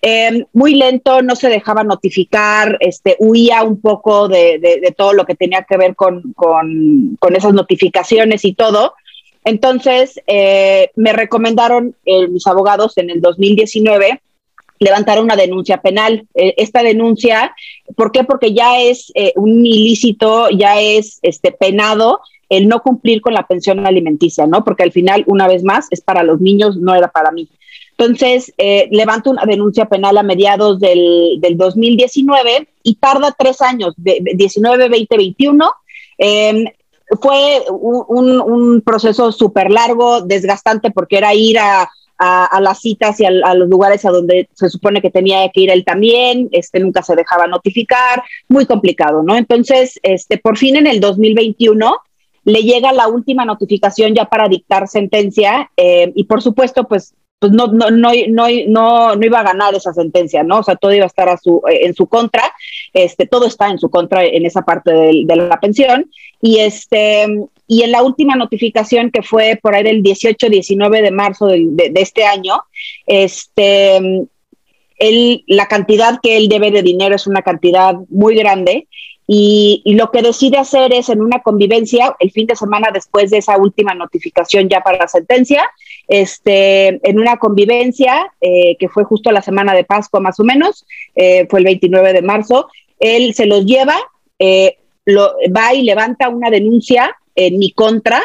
Eh, muy lento, no se dejaba notificar, este, huía un poco de, todo lo que tenía que ver con esas notificaciones y todo. Entonces, eh, me recomendaron eh, mis abogados en el 2019 levantar una denuncia penal. Eh, esta denuncia, ¿por qué? Porque ya es eh, un ilícito, ya es este penado el no cumplir con la pensión alimenticia, ¿no? Porque al final, una vez más, es para los niños, no era para mí. Entonces, eh, levanta una denuncia penal a mediados del, del 2019 y tarda tres años, de, 19, 20, 21. Fue un, proceso súper largo, desgastante, porque era ir a las citas y a, los lugares a donde se supone que tenía que ir él también, este, nunca se dejaba notificar, muy complicado, ¿no? Entonces, este, por fin en el 2021 le llega la última notificación ya para dictar sentencia eh, y por supuesto, pues pues no, no, no, no, no, iba a ganar esa sentencia, ¿no? O sea, todo iba a estar a su, en su contra, este, todo está en su contra en esa parte de, de la pensión. Y, este, y en la última notificación que fue por ahí del 18-19 de marzo de, este año, este, la cantidad que él debe de dinero es una cantidad muy grande y, lo que decide hacer es en una convivencia, el fin de semana después de esa última notificación ya para la sentencia, en una convivencia eh, que fue justo la semana de Pascua más o menos, eh, fue el 29 de marzo, él se los lleva, eh, lo, va y levanta una denuncia en mi contra,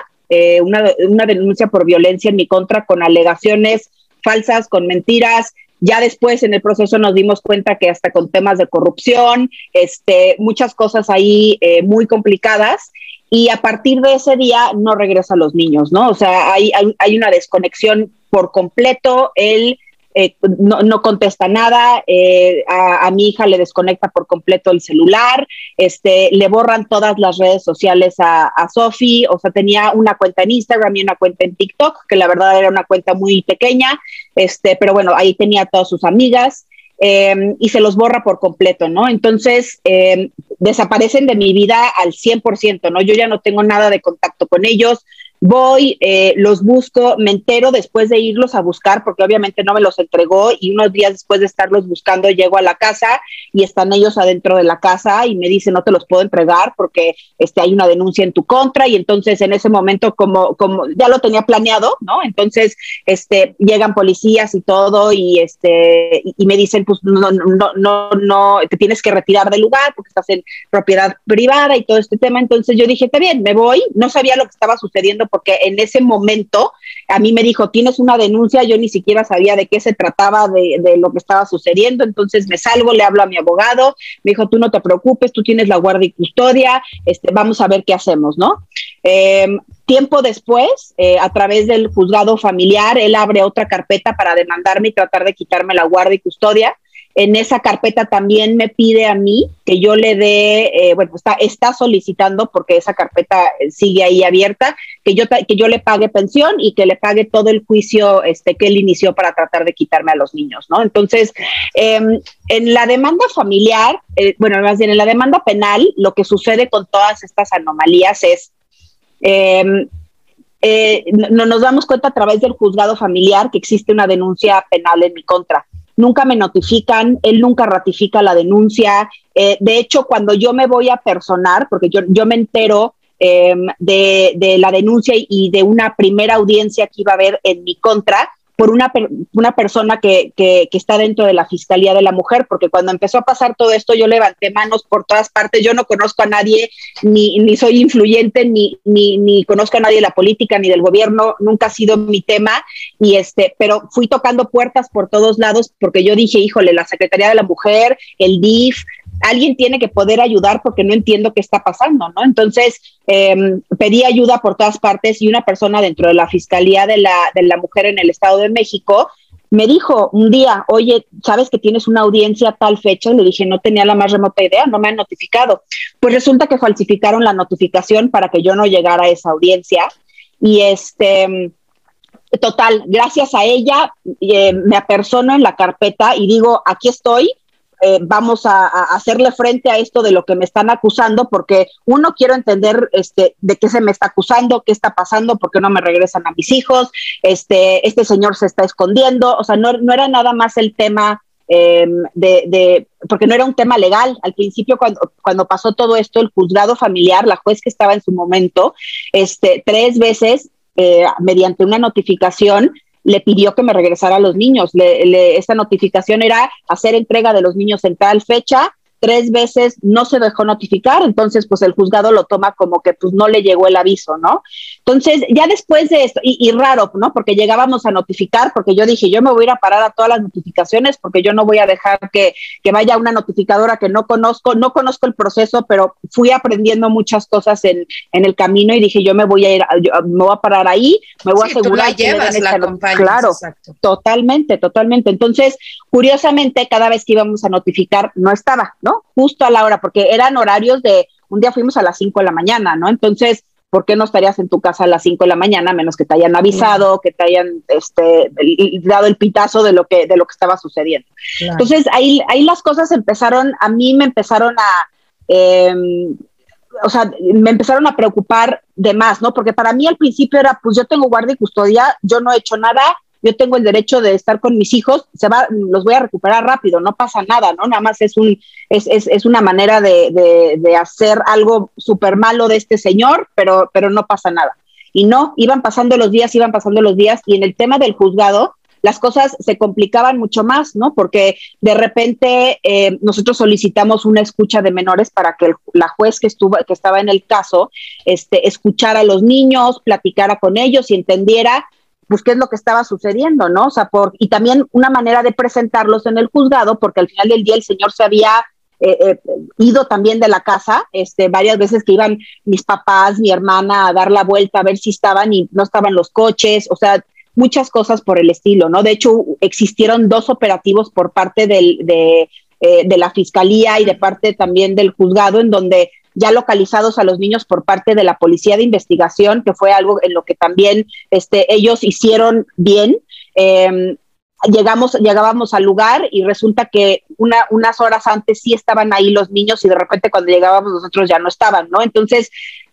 una, una denuncia por violencia en mi contra con alegaciones falsas, con mentiras, ya después en el proceso nos dimos cuenta que hasta con temas de corrupción, este, muchas cosas ahí eh, muy complicadas. Y a partir de ese día no regresa a los niños, ¿no? O sea, hay, hay, hay una desconexión por completo. Él eh, no, no, contesta nada, eh, a, mi hija le desconecta por completo el celular, este, le borran todas las redes sociales a, a Sofi, o sea, tenía una cuenta en Instagram y una cuenta en TikTok, que la verdad era una cuenta muy pequeña, este, pero bueno, ahí tenía todas sus amigas. Em, y se los borra por completo, ¿no? Entonces, em, desaparecen de mi vida al 100%, ¿no? Yo ya no tengo nada de contacto con ellos, voy, eh, los busco, me entero después de irlos a buscar, porque obviamente no me los entregó y unos días después de estarlos buscando llego a la casa y están ellos adentro de la casa y me dicen no te los puedo entregar porque este, hay una denuncia en tu contra y entonces en ese momento como, como ya lo tenía planeado, ¿no? Entonces este, llegan policías y todo y, este, y, me dicen pues no, no, no, no, te tienes que retirar del lugar porque estás en propiedad privada y todo este tema. Entonces yo dije, está bien, me voy, no sabía lo que estaba sucediendo porque en ese momento a mí me dijo, tienes una denuncia, yo ni siquiera sabía de qué se trataba, de, lo que estaba sucediendo, entonces me salgo, le hablo a mi abogado, me dijo, tú no te preocupes, tú tienes la guardia y custodia, este, vamos a ver qué hacemos, ¿no? Em, tiempo después, eh, a través del juzgado familiar, él abre otra carpeta para demandarme y tratar de quitarme la guardia y custodia en esa carpeta también me pide a mí que yo le dé, eh, bueno, está, está solicitando, porque esa carpeta sigue ahí abierta, que yo, que yo le pague pensión y que le pague todo el juicio este, que él inició para tratar de quitarme a los niños, ¿no? Entonces, em, en la demanda familiar, eh, bueno, más bien en la demanda penal, lo que sucede con todas estas anomalías es... Em, eh, no, nos damos cuenta a través del juzgado familiar que existe una denuncia penal en mi contra nunca me notifican, él nunca ratifica la denuncia. Eh, de hecho, cuando yo me voy a personar, porque yo, yo me entero em, de, de, la denuncia y de una primera audiencia que iba a haber en mi contra, por una, una persona que, que, está dentro de la Fiscalía de la Mujer, porque cuando empezó a pasar todo esto yo levanté manos por todas partes, yo no conozco a nadie, ni, ni soy influyente, ni, ni, ni conozco a nadie de la política, ni del gobierno, nunca ha sido mi tema, y este, pero fui tocando puertas por todos lados porque yo dije, híjole, la Secretaría de la Mujer, el DIF, alguien tiene que poder ayudar porque no entiendo qué está pasando, ¿no? Entonces, em, pedí ayuda por todas partes y una persona dentro de la Fiscalía de la, de la Mujer en el Estado de México me dijo un día, oye, ¿sabes que tienes una audiencia a tal fecha? Le dije, no tenía la más remota idea, no me han notificado. Pues resulta que falsificaron la notificación para que yo no llegara a esa audiencia. Y este, total, gracias a ella, eh, me apersono en la carpeta y digo, aquí estoy, eh, vamos a, hacerle frente a esto de lo que me están acusando, porque uno quiero entender este, de qué se me está acusando, qué está pasando, por qué no me regresan a mis hijos, este, este señor se está escondiendo, o sea, no, no era nada más el tema em, de, de, porque no era un tema legal. Al principio, cuando, cuando pasó todo esto, el juzgado familiar, la juez que estaba en su momento, este, tres veces, eh, mediante una notificación, le pidió que me regresara a los niños. esta notificación era hacer entrega de los niños en tal fecha, tres veces no se dejó notificar, entonces pues el juzgado lo toma como que pues no le llegó el aviso, ¿no? Entonces ya después de esto, y, raro, ¿no? Porque llegábamos a notificar, porque yo dije, yo me voy a ir a parar a todas las notificaciones porque yo no voy a dejar que, que vaya una notificadora que no conozco, no conozco el proceso, pero fui aprendiendo muchas cosas en, en el camino y dije, yo me voy a ir, me voy a parar ahí, me voy a asegurar. Tú la llevas, la Claro, totalmente, totalmente. Entonces, curiosamente, cada vez que íbamos a notificar, no estaba, ¿no? Justo a la hora, porque eran horarios de, un día fuimos a las 5 de la mañana, ¿no? Entonces, ¿por qué no estarías en tu casa a las 5 de la mañana, menos que te hayan avisado, que te hayan este, dado el pitazo de lo que, de lo que estaba sucediendo? Entonces, ahí, ahí las cosas empezaron, a mí me empezaron a... Em, o sea, me empezaron a preocupar de más, ¿no? Porque para mí al principio era, pues yo tengo guardia y custodia, yo no he hecho nada, yo tengo el derecho de estar con mis hijos, se va, los voy a recuperar rápido, no pasa nada, ¿no? Nada más es, un, es, es, es una manera de, de, de hacer algo súper malo de este señor, pero, pero no pasa nada. Y no, iban pasando los días, iban pasando los días, y en el tema del juzgado, las cosas se complicaban mucho más, ¿no? Porque de repente eh, nosotros solicitamos una escucha de menores para que la juez que estuvo, que estaba en el caso, este, escuchara a los niños, platicara con ellos y entendiera pues qué es lo que estaba sucediendo, ¿no? O sea, por, y también una manera de presentarlos en el juzgado, porque al final del día el señor se había eh, eh, ido también de la casa, este, varias veces que iban mis papás, mi hermana a dar la vuelta a ver si estaban y no estaban los coches, o sea, muchas cosas por el estilo, ¿no? De hecho, existieron dos operativos por parte del, de, eh, de la fiscalía y de parte también del juzgado en donde ya localizados a los niños por parte de la policía de investigación, que fue algo en lo que también este, ellos hicieron bien. Em, llegamos, llegábamos al lugar y resulta que una, unas horas antes sí estaban ahí los niños y de repente cuando llegábamos nosotros ya no estaban, ¿no? Entonces,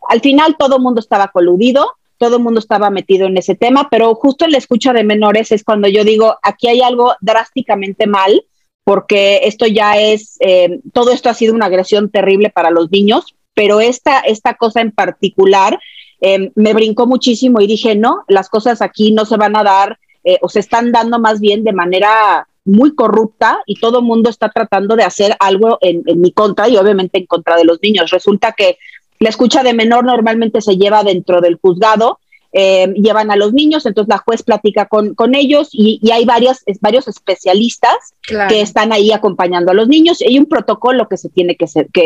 al final todo el mundo estaba coludido, todo el mundo estaba metido en ese tema, pero justo en la escucha de menores es cuando yo digo, aquí hay algo drásticamente mal, porque esto ya es, eh, todo esto ha sido una agresión terrible para los niños, pero esta, esta cosa en particular eh, me brincó muchísimo y dije, no, las cosas aquí no se van a dar eh, o se están dando más bien de manera muy corrupta y todo el mundo está tratando de hacer algo en, en mi contra y obviamente en contra de los niños. Resulta que la escucha de menor normalmente se lleva dentro del juzgado eh, llevan a los niños, entonces la juez platica con, con ellos y, hay varias, varios especialistas que están ahí acompañando a los niños y hay un protocolo que se tiene que,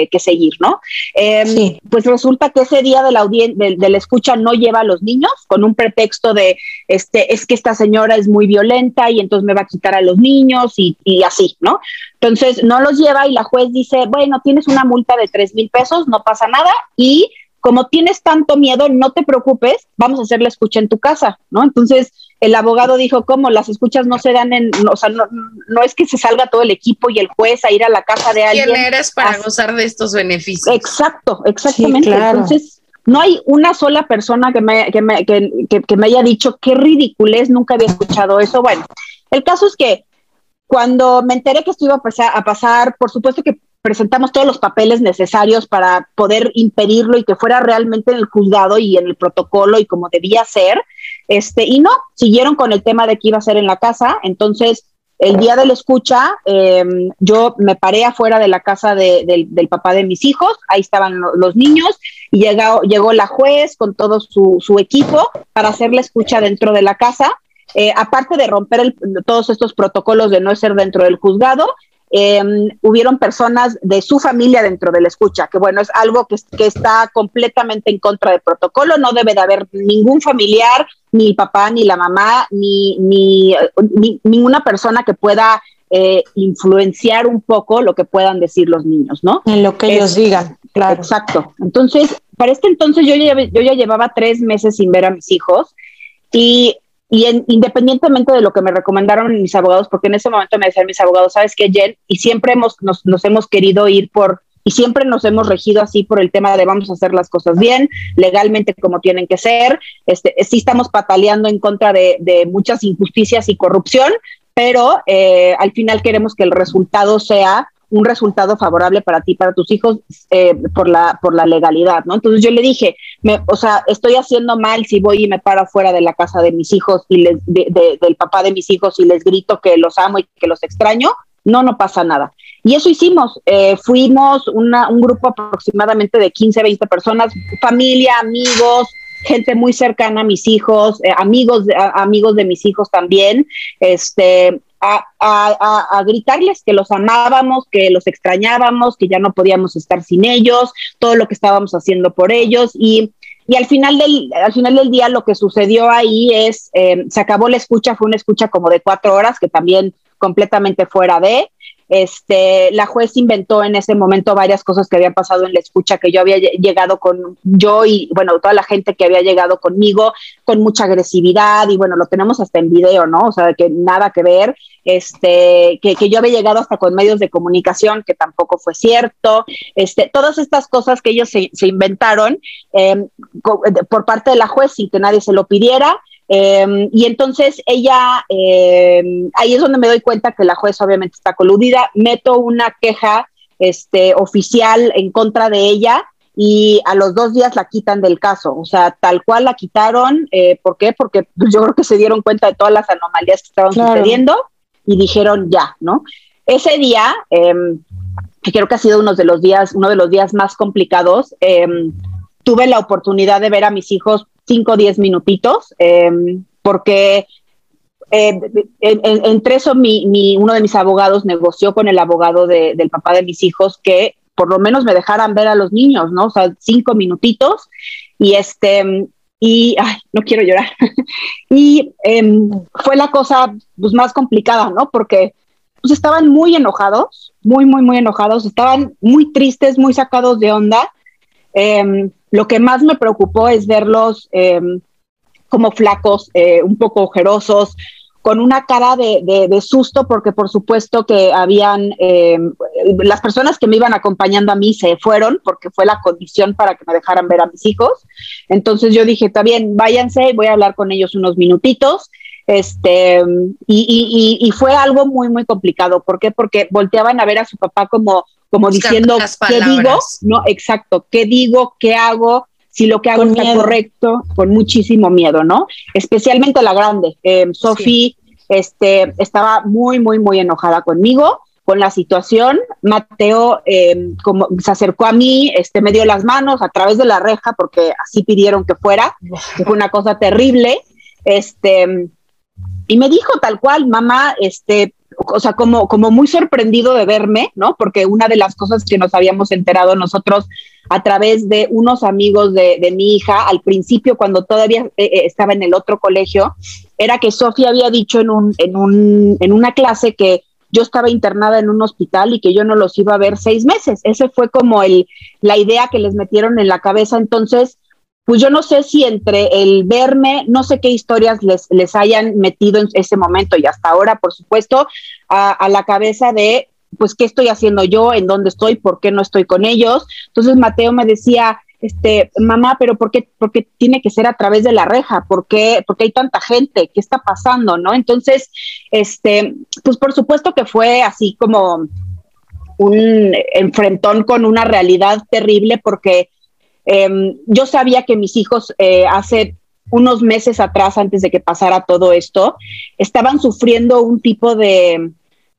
que, seguir, ¿no? Em, pues resulta que ese día de la, de, la escucha no lleva a los niños con un pretexto de, este, es que esta señora es muy violenta y entonces me va a quitar a los niños y, y así, ¿no? Entonces no los lleva y la juez dice, bueno, tienes una multa de tres mil pesos, no pasa nada y como tienes tanto miedo, no te preocupes, vamos a hacer la escucha en tu casa, ¿no? Entonces, el abogado dijo, ¿cómo? Las escuchas no se dan en, o sea, no, no, es que se salga todo el equipo y el juez a ir a la casa de alguien. ¿Quién eres para gozar de estos beneficios? Exacto, exactamente. Entonces, no hay una sola persona que me, que me, que, que, me haya dicho qué ridiculez, nunca había escuchado eso. Bueno, el caso es que cuando me enteré que esto iba a pasar, a pasar, por supuesto que presentamos todos los papeles necesarios para poder impedirlo y que fuera realmente en el juzgado y en el protocolo y como debía ser. Este, y no, siguieron con el tema de que iba a ser en la casa. Entonces, el día de la escucha, em, yo me paré afuera de la casa del papá de mis hijos, ahí estaban los niños, y llegó, llegó la juez con todo su, su equipo para hacer la escucha dentro de la casa. Eh, aparte de romper todos estos protocolos de no ser dentro del juzgado, eh, hubieron personas de su familia dentro de la escucha, que bueno, es algo que, está completamente en contra del protocolo, no debe de haber ningún familiar, ni papá, ni la mamá, ni, ni, ninguna persona que pueda eh, influenciar un poco lo que puedan decir los niños, ¿no? En lo que ellos digan, claro. Exacto. Entonces, para este entonces yo ya, yo ya llevaba tres meses sin ver a mis hijos y y independientemente de lo que me recomendaron mis abogados, porque en ese momento me decían mis abogados, sabes que Jen, y siempre hemos, nos, nos, hemos querido ir por, y siempre nos hemos regido así por el tema de vamos a hacer las cosas bien, legalmente como tienen que ser, este, sí estamos pataleando en contra de, de muchas injusticias y corrupción, pero eh, al final queremos que el resultado sea un resultado favorable para ti, para tus hijos, eh, por, la, por la legalidad, ¿no? Entonces yo le dije, me, o sea, estoy haciendo mal si voy y me paro fuera de la casa de mis hijos y les, del papá de mis hijos y les grito que los amo y que los extraño. no, no pasa nada. Y eso hicimos, eh, fuimos una, un grupo aproximadamente de 15, 20 personas, familia, amigos, gente muy cercana a mis hijos, eh, amigos, amigos de mis hijos también, este, a, gritarles que los amábamos, que los extrañábamos, que ya no podíamos estar sin ellos, todo lo que estábamos haciendo por ellos. Y y al final del, al final del día lo que sucedió ahí es, eh, se acabó la escucha, fue una escucha como de cuatro horas, que también completamente fuera de, este, la juez inventó en ese momento varias cosas que habían pasado en la escucha, que yo había llegado con, yo y bueno, toda la gente que había llegado conmigo con mucha agresividad y bueno, lo tenemos hasta en video, ¿no? O sea, que nada que ver, este, que, yo había llegado hasta con medios de comunicación, que tampoco fue cierto, este, todas estas cosas que ellos se, se inventaron eh, por parte de la juez sin que nadie se lo pidiera, Em, y entonces ella, em, ahí es donde me doy cuenta que la jueza obviamente está coludida, meto una queja este, oficial en contra de ella y a los dos días la quitan del caso, o sea, tal cual la quitaron, eh, ¿por qué? Porque pues, yo creo que se dieron cuenta de todas las anomalías que estaban sucediendo y dijeron ya, ¿no? Ese día, em, que creo que ha sido uno de los días, uno de los días más complicados, tuve la oportunidad de ver a mis hijos 5 o 10 minutitos, em, porque eh, entre eso mi, uno de mis abogados negoció con el abogado del papá de mis hijos que por lo menos me dejaran ver a los niños, ¿no? O sea, cinco minutitos y este, y, ay, no quiero llorar. y em, fue la cosa pues, más complicada, ¿no? Porque pues, estaban muy enojados, muy, muy, muy enojados, estaban muy tristes, muy sacados de onda. Eh, lo que más me preocupó es verlos em, como flacos, eh, un poco ojerosos, con una cara de, susto, porque por supuesto que habían, em, las personas que me iban acompañando a mí se fueron, porque fue la condición para que me dejaran ver a mis hijos. Entonces yo dije, está bien, váyanse, voy a hablar con ellos unos minutitos. Este, y, y fue algo muy, muy complicado. ¿Por qué? Porque volteaban a ver a su papá como como diciendo, ¿qué digo? No, exacto, ¿qué digo? ¿Qué hago? Si lo que hago está correcto, con muchísimo miedo, ¿no? Especialmente la grande. Eh, Sofi este, estaba muy, muy, muy enojada conmigo con la situación. Mateo em, como, se acercó a mí, este, me dio las manos a través de la reja porque así pidieron que fuera. Fue una cosa terrible. Este, y me dijo tal cual, mamá, este, o sea, como, como muy sorprendido de verme, ¿no? Porque una de las cosas que nos habíamos enterado nosotros a través de unos amigos de, mi hija al principio, cuando todavía eh, eh, estaba en el otro colegio, era que Sofía había dicho en, un, en, un, en una clase que yo estaba internada en un hospital y que yo no los iba a ver seis meses. Ese fue como el, la idea que les metieron en la cabeza. Entonces, pues yo no sé si entre el verme, no sé qué historias les, les hayan metido en ese momento y hasta ahora, por supuesto, a, la cabeza de, pues, ¿qué estoy haciendo yo? ¿En dónde estoy? ¿Por qué no estoy con ellos? Entonces Mateo me decía, este, mamá, pero ¿por qué, por qué tiene que ser a través de la reja? ¿Por qué, ¿Por qué hay tanta gente? ¿Qué está pasando? ¿No? Entonces, este, pues por supuesto que fue así como un enfrentón con una realidad terrible porque Em, yo sabía que mis hijos eh, hace unos meses atrás, antes de que pasara todo esto, estaban sufriendo un tipo de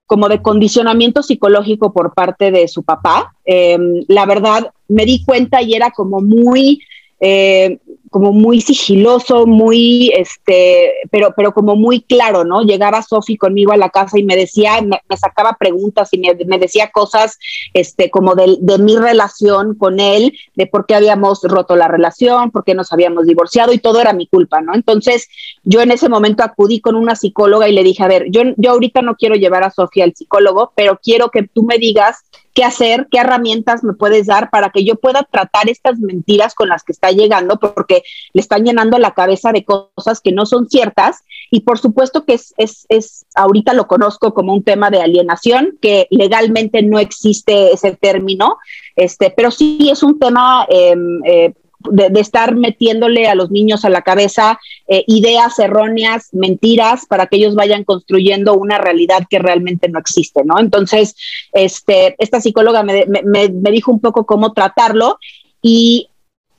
como de condicionamiento psicológico por parte de su papá. Em, la verdad, me di cuenta y era como muy eh, como muy sigiloso, muy, este, pero, pero como muy claro, ¿no? Llegaba Sofi conmigo a la casa y me decía, me, sacaba preguntas y me, decía cosas, este, como de, de, mi relación con él, de por qué habíamos roto la relación, por qué nos habíamos divorciado y todo era mi culpa, ¿no? Entonces, yo en ese momento acudí con una psicóloga y le dije, a ver, yo, yo ahorita no quiero llevar a Sofía al psicólogo, pero quiero que tú me digas qué hacer, qué herramientas me puedes dar para que yo pueda tratar estas mentiras con las que está llegando, porque le están llenando la cabeza de cosas que no son ciertas. Y por supuesto que es, es, es ahorita lo conozco como un tema de alienación, que legalmente no existe ese término, este, pero sí es un tema em, eh, de, estar metiéndole a los niños a la cabeza eh, ideas erróneas, mentiras, para que ellos vayan construyendo una realidad que realmente no existe, ¿no? Entonces, este, esta psicóloga me, me, me dijo un poco cómo tratarlo y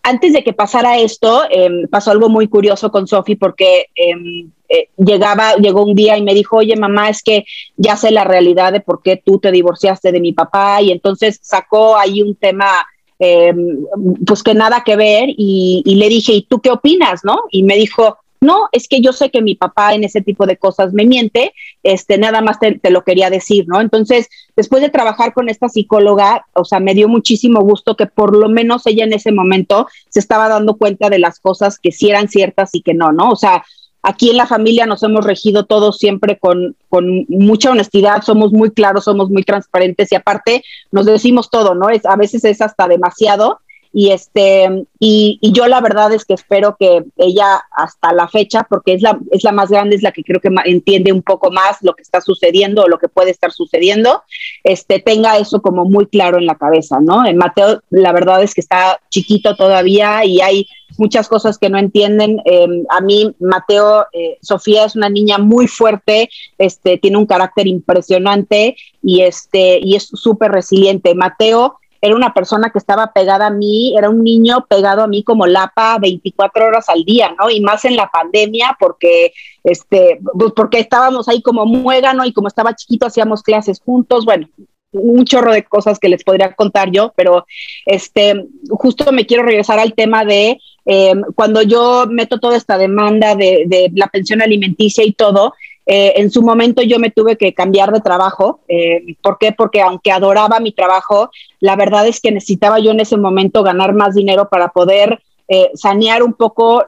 antes de que pasara esto, em, pasó algo muy curioso con Sofi porque em, eh, llegaba, llegó un día y me dijo, oye mamá, es que ya sé la realidad de por qué tú te divorciaste de mi papá y entonces sacó ahí un tema em, pues que nada que ver y, le dije, ¿y tú qué opinas? ¿No? Y me dijo, no, es que yo sé que mi papá en ese tipo de cosas me miente, este, nada más te, lo quería decir, ¿no? Entonces, después de trabajar con esta psicóloga, o sea, me dio muchísimo gusto que por lo menos ella en ese momento se estaba dando cuenta de las cosas que sí eran ciertas y que no, ¿no? O sea, aquí en la familia nos hemos regido todos siempre con, con mucha honestidad, somos muy claros, somos muy transparentes y aparte nos decimos todo, ¿no? Es, a veces es hasta demasiado y este y, yo la verdad es que espero que ella hasta la fecha porque es la es la más grande es la que creo que entiende un poco más lo que está sucediendo o lo que puede estar sucediendo este tenga eso como muy claro en la cabeza no en Mateo la verdad es que está chiquito todavía y hay muchas cosas que no entienden. Em, a mí Mateo eh, Sofía es una niña muy fuerte este tiene un carácter impresionante y este y es súper resiliente. Mateo era una persona que estaba pegada a mí, era un niño pegado a mí como lapa 24 horas al día, ¿no? Y más en la pandemia porque este pues porque estábamos ahí como muégano y como estaba chiquito hacíamos clases juntos, bueno, un chorro de cosas que les podría contar yo, pero este justo me quiero regresar al tema de eh, cuando yo meto toda esta demanda de, de la pensión alimenticia y todo, eh, en su momento yo me tuve que cambiar de trabajo. Eh, ¿Por qué? Porque aunque adoraba mi trabajo, la verdad es que necesitaba yo en ese momento ganar más dinero para poder eh, sanear un poco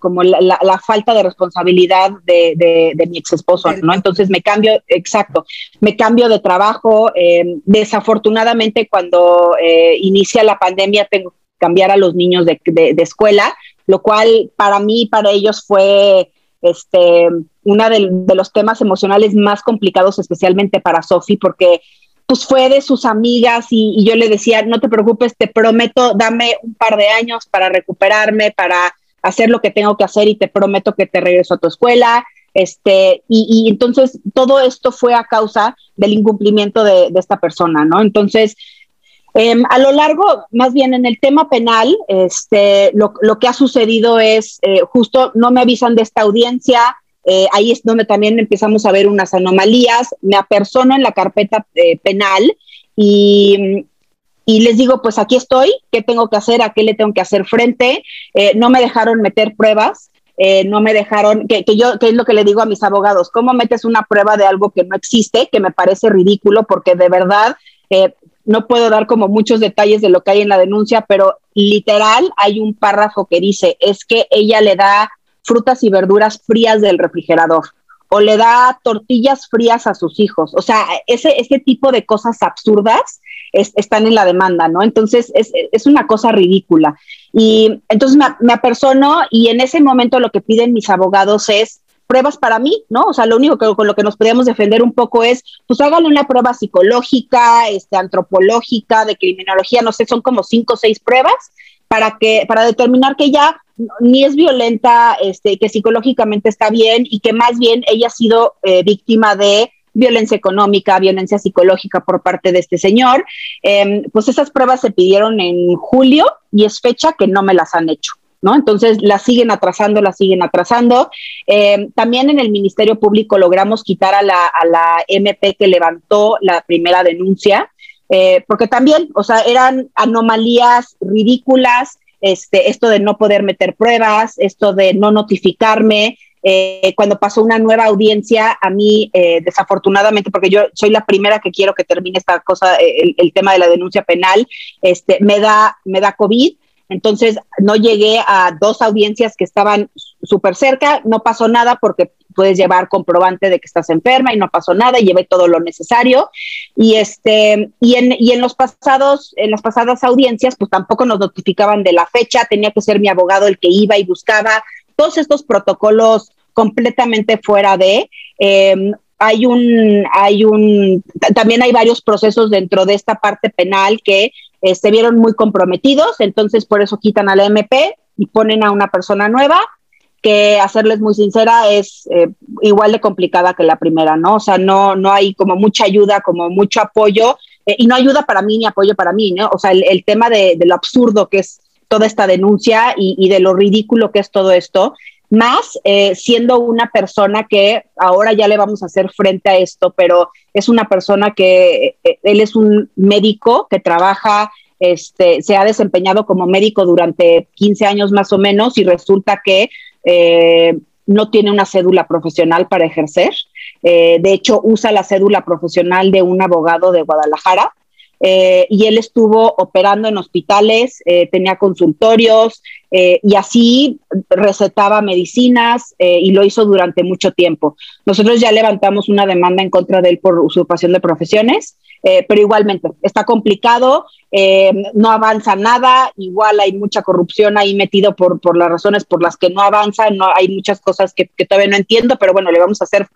como la, falta de responsabilidad de, mi ex esposo, ¿no? Entonces me cambio, exacto, me cambio de trabajo. desafortunadamente cuando inicia la pandemia tengo que cambiar a los niños de, de escuela, lo cual para mí, para ellos fue este, uno de, los temas emocionales más complicados, especialmente para Sofi, porque pues fue de sus amigas y, yo le decía, no te preocupes, te prometo, dame un par de años para recuperarme, para hacer lo que tengo que hacer y te prometo que te regreso a tu escuela. Este, y, entonces todo esto fue a causa del incumplimiento de esta persona, ¿no? Entonces, Em, a lo largo, más bien en el tema penal, este, lo, que ha sucedido es eh, justo no me avisan de esta audiencia, eh, ahí es donde también empezamos a ver unas anomalías, me apersono en la carpeta eh, penal y, les digo, pues aquí estoy, ¿qué tengo que hacer? ¿A qué le tengo que hacer frente? no me dejaron meter pruebas. no me dejaron, que, que, yo, que es lo que le digo a mis abogados, ¿cómo metes una prueba de algo que no existe? Que me parece ridículo porque de verdad no puedo dar como muchos detalles de lo que hay en la denuncia, pero literal hay un párrafo que dice, es que ella le da frutas y verduras frías del refrigerador o le da tortillas frías a sus hijos. O sea, ese, ese tipo de cosas absurdas están en la demanda, ¿no? Entonces, es, una cosa ridícula. Y entonces me, me apersono y en ese momento lo que piden mis abogados es pruebas para mí, ¿no? O sea, lo único que con lo que nos podíamos defender un poco es, pues háganle una prueba psicológica, este, antropológica, de criminología, no sé, son como cinco o seis pruebas para que, para determinar que ella ni es violenta, este, que psicológicamente está bien y que más bien ella ha sido eh, víctima de violencia económica, violencia psicológica por parte de este señor. Em, pues esas pruebas se pidieron en julio y es fecha que no me las han hecho. ¿No? Entonces la siguen atrasando, la siguen atrasando. Eh, también en el Ministerio Público logramos quitar a la, a la MP que levantó la primera denuncia, eh, porque también, o sea, eran anomalías ridículas, este, esto de no poder meter pruebas, esto de no notificarme. Eh, cuando pasó una nueva audiencia, a mí, desafortunadamente, porque yo soy la primera que quiero que termine esta cosa, el, el, tema de la denuncia penal, este, me da, me da COVID, entonces no llegué a dos audiencias que estaban súper cerca, no pasó nada porque puedes llevar comprobante de que estás enferma y no pasó nada, y llevé todo lo necesario. Y este, y en, y en los pasados, en las pasadas audiencias, pues tampoco nos notificaban de la fecha, tenía que ser mi abogado el que iba y buscaba todos estos protocolos completamente fuera de. Em, hay un, hay un, también hay varios procesos dentro de esta parte penal que eh, se vieron muy comprometidos, entonces por eso quitan a la MP y ponen a una persona nueva que, a serles muy sincera, es eh, igual de complicada que la primera, ¿no? O sea, no, no hay como mucha ayuda, como mucho apoyo, eh, y no ayuda para mí ni apoyo para mí, ¿no? O sea, el, tema de, lo absurdo que es toda esta denuncia y, de lo ridículo que es todo esto, más eh, siendo una persona que ahora ya le vamos a hacer frente a esto, pero es una persona que eh, él es un médico que trabaja, este, se ha desempeñado como médico durante 15 años más o menos y resulta que eh, no tiene una cédula profesional para ejercer. de hecho, usa la cédula profesional de un abogado de Guadalajara eh, y él estuvo operando en hospitales, eh, tenía consultorios eh, y así recetaba medicinas y lo hizo durante mucho tiempo. Nosotros ya levantamos una demanda en contra de él por usurpación de profesiones, pero igualmente está complicado, no avanza nada, igual hay mucha corrupción ahí metido por, por las razones por las que no avanza, no, hay muchas cosas que, que todavía no entiendo, pero bueno, le vamos a hacer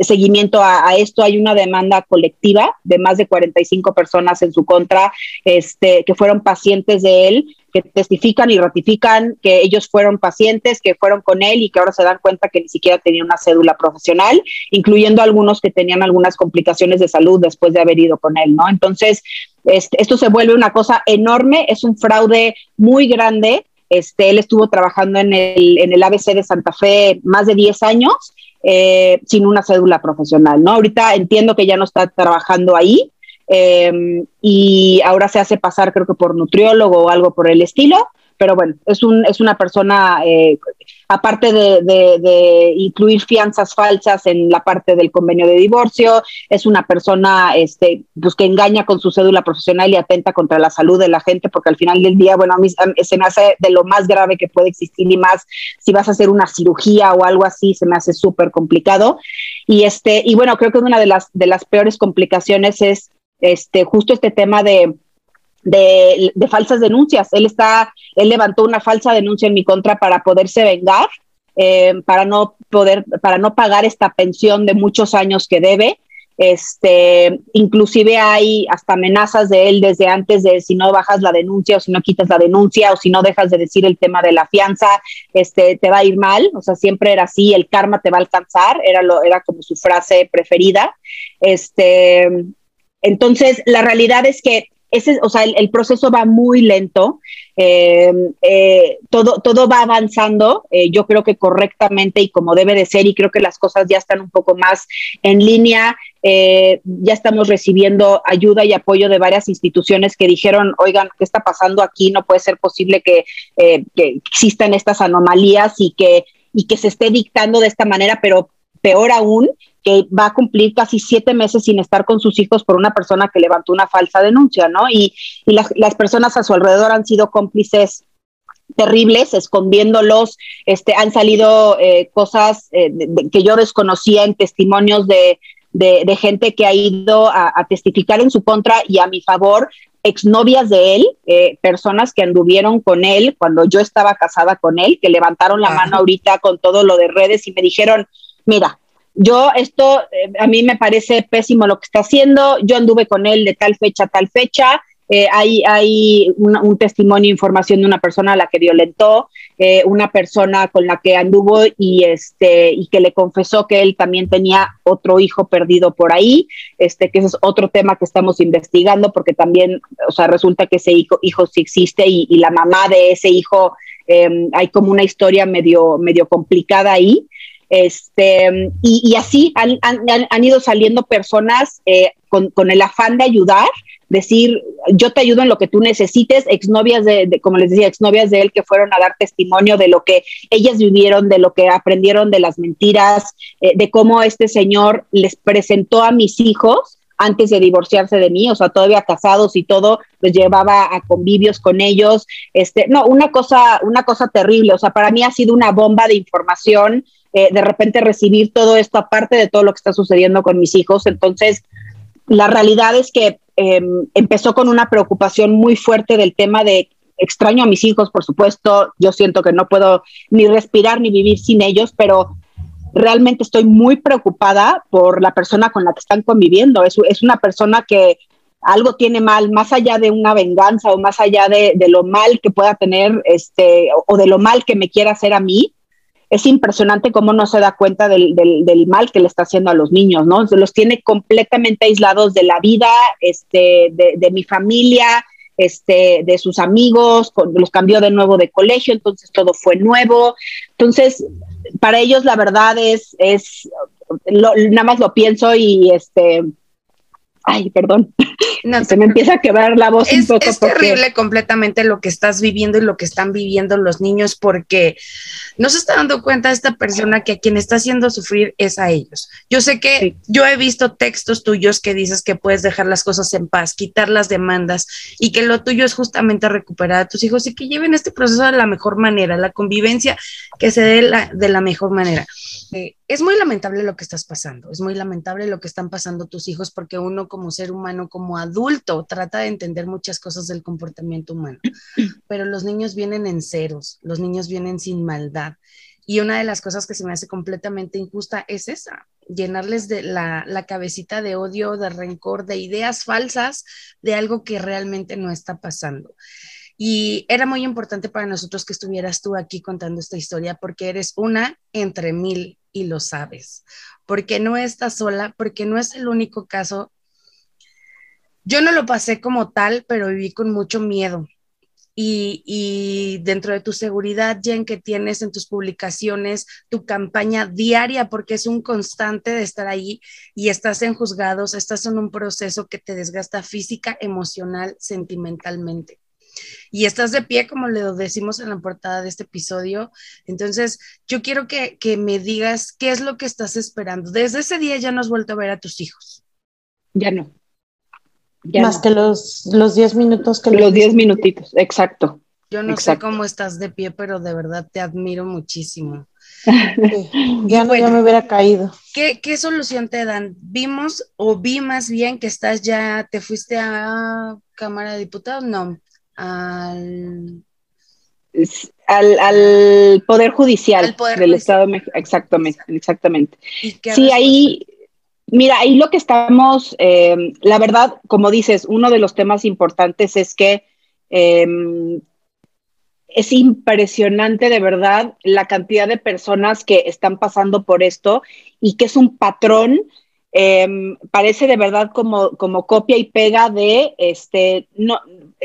seguimiento a, a, esto. Hay una demanda colectiva de más de 45 personas en su contra, este, que fueron pacientes de él, que testifican y ratifican que ellos fueron pacientes, que fueron con él y que ahora se dan cuenta que ni siquiera tenía una cédula profesional, incluyendo algunos que tenían algunas complicaciones de salud después de haber ido con él, ¿no? Entonces, este, esto se vuelve una cosa enorme, es un fraude muy grande. Este, él estuvo trabajando en el, en el ABC de Santa Fe más de 10 años eh, sin una cédula profesional, ¿no? Ahorita entiendo que ya no está trabajando ahí eh, y ahora se hace pasar creo que por nutriólogo o algo por el estilo, pero bueno, es, un, es una persona, eh, aparte de, incluir fianzas falsas en la parte del convenio de divorcio, es una persona este, pues, que engaña con su cédula profesional y atenta contra la salud de la gente, porque al final del día, bueno, a mí se me hace de lo más grave que puede existir y más si vas a hacer una cirugía o algo así, se me hace súper complicado. Y, este, y bueno, creo que una de las, de las peores complicaciones es este, justo este tema de de, falsas denuncias. Él está, él levantó una falsa denuncia en mi contra para poderse vengar, eh, para no poder, para no pagar esta pensión de muchos años que debe. Este, inclusive hay hasta amenazas de él desde antes de si no bajas la denuncia o si no quitas la denuncia o si no dejas de decir el tema de la fianza, este, te va a ir mal. O sea, siempre era así, el karma te va a alcanzar, era lo, era como su frase preferida. Este, entonces, la realidad es que ese, o sea, el, proceso va muy lento, eh, eh, todo, todo va avanzando, eh, yo creo que correctamente y como debe de ser, y creo que las cosas ya están un poco más en línea, ya estamos recibiendo ayuda y apoyo de varias instituciones que dijeron, oigan, ¿qué está pasando aquí? No puede ser posible que, que existan estas anomalías y que, y que se esté dictando de esta manera, pero peor aún, que va a cumplir casi siete meses sin estar con sus hijos por una persona que levantó una falsa denuncia, ¿no? Y, las, personas a su alrededor han sido cómplices terribles, escondiéndolos, este, han salido eh, cosas eh, que yo desconocía en testimonios de, gente que ha ido a, testificar en su contra y a mi favor, exnovias de él, eh, personas que anduvieron con él cuando yo estaba casada con él, que levantaron la mano ahorita con todo lo de redes y me dijeron, mira, yo esto eh, a mí me parece pésimo lo que está haciendo, yo anduve con él de tal fecha a tal fecha, eh, hay, hay un, testimonio, información de una persona a la que violentó, eh, una persona con la que anduvo y, este, y que le confesó que él también tenía otro hijo perdido por ahí, este, que ese es otro tema que estamos investigando porque también, o sea, resulta que ese hijo, hijo sí existe y, la mamá de ese hijo, em, hay como una historia medio, medio complicada ahí. Este, y, así han, han, ido saliendo personas eh, con, con, el afán de ayudar, decir, yo te ayudo en lo que tú necesites, exnovias de, de, como les decía, exnovias de él que fueron a dar testimonio de lo que ellas vivieron, de lo que aprendieron de las mentiras, eh, de cómo este señor les presentó a mis hijos antes de divorciarse de mí, o sea, todavía casados y todo, los llevaba a convivios con ellos. Este, no, una cosa, una cosa terrible, o sea, para mí ha sido una bomba de información eh, de repente recibir todo esto aparte de todo lo que está sucediendo con mis hijos. Entonces, la realidad es que em, empezó con una preocupación muy fuerte del tema de extraño a mis hijos, por supuesto, yo siento que no puedo ni respirar ni vivir sin ellos, pero realmente estoy muy preocupada por la persona con la que están conviviendo. Es, es una persona que algo tiene mal, más allá de una venganza o más allá de, de, lo mal que pueda tener, este, o de lo mal que me quiera hacer a mí, es impresionante cómo no se da cuenta del, del, mal que le está haciendo a los niños, ¿no? Los tiene completamente aislados de la vida, este, de, mi familia, este, de sus amigos, los cambió de nuevo de colegio, entonces todo fue nuevo. Entonces, para ellos la verdad es, es nada más lo pienso y este, ay, perdón, se me empieza a quebrar la voz es, un poco. Es terrible completamente lo que estás viviendo y lo que están viviendo los niños porque no se está dando cuenta esta persona que a quien está haciendo sufrir es a ellos. Yo sé que yo he visto textos tuyos que dices que puedes dejar las cosas en paz, quitar las demandas y que lo tuyo es justamente recuperar a tus hijos y que lleven este proceso de la mejor manera, la convivencia que se dé de la mejor manera. Eh, es muy lamentable lo que estás pasando, es muy lamentable lo que están pasando tus hijos porque uno como ser humano, como adulto, trata de entender muchas cosas del comportamiento humano, pero los niños vienen en ceros, los niños vienen sin maldad. Y una de las cosas que se me hace completamente injusta es esa, llenarles de la, la cabecita de odio, de rencor, de ideas falsas de algo que realmente no está pasando. Y era muy importante para nosotros que estuvieras tú aquí contando esta historia porque eres una entre mil y lo sabes, porque no estás sola, porque no es el único caso. Yo no lo pasé como tal, pero viví con mucho miedo. Y, y, dentro de tu seguridad, Jen, que tienes en tus publicaciones, tu campaña diaria, porque es un constante de estar ahí y estás en juzgados, estás en un proceso que te desgasta física, emocional, sentimentalmente y estás de pie, como le decimos en la portada de este episodio. Entonces, yo quiero que, me digas qué es lo que estás esperando. Desde ese día ya no has vuelto a ver a tus hijos. Ya no. Más que los, los 10 minutos que Los 10 minutitos, exacto. Yo no sé cómo estás de pie, pero de verdad te admiro muchísimo. Ya no ya me hubiera caído. ¿qué, ¿Qué solución te dan? Vimos o vi más bien que estás ya, te fuiste a Cámara de Diputados, no, al... Al, Poder Judicial del Estado de México. Exactamente, exactamente. Sí, ahí, mira, ahí lo que estamos, em, la verdad, como dices, uno de los temas importantes es que em, es impresionante de verdad la cantidad de personas que están pasando por esto y que es un patrón Em, parece de verdad como, como copia y pega de, este, no,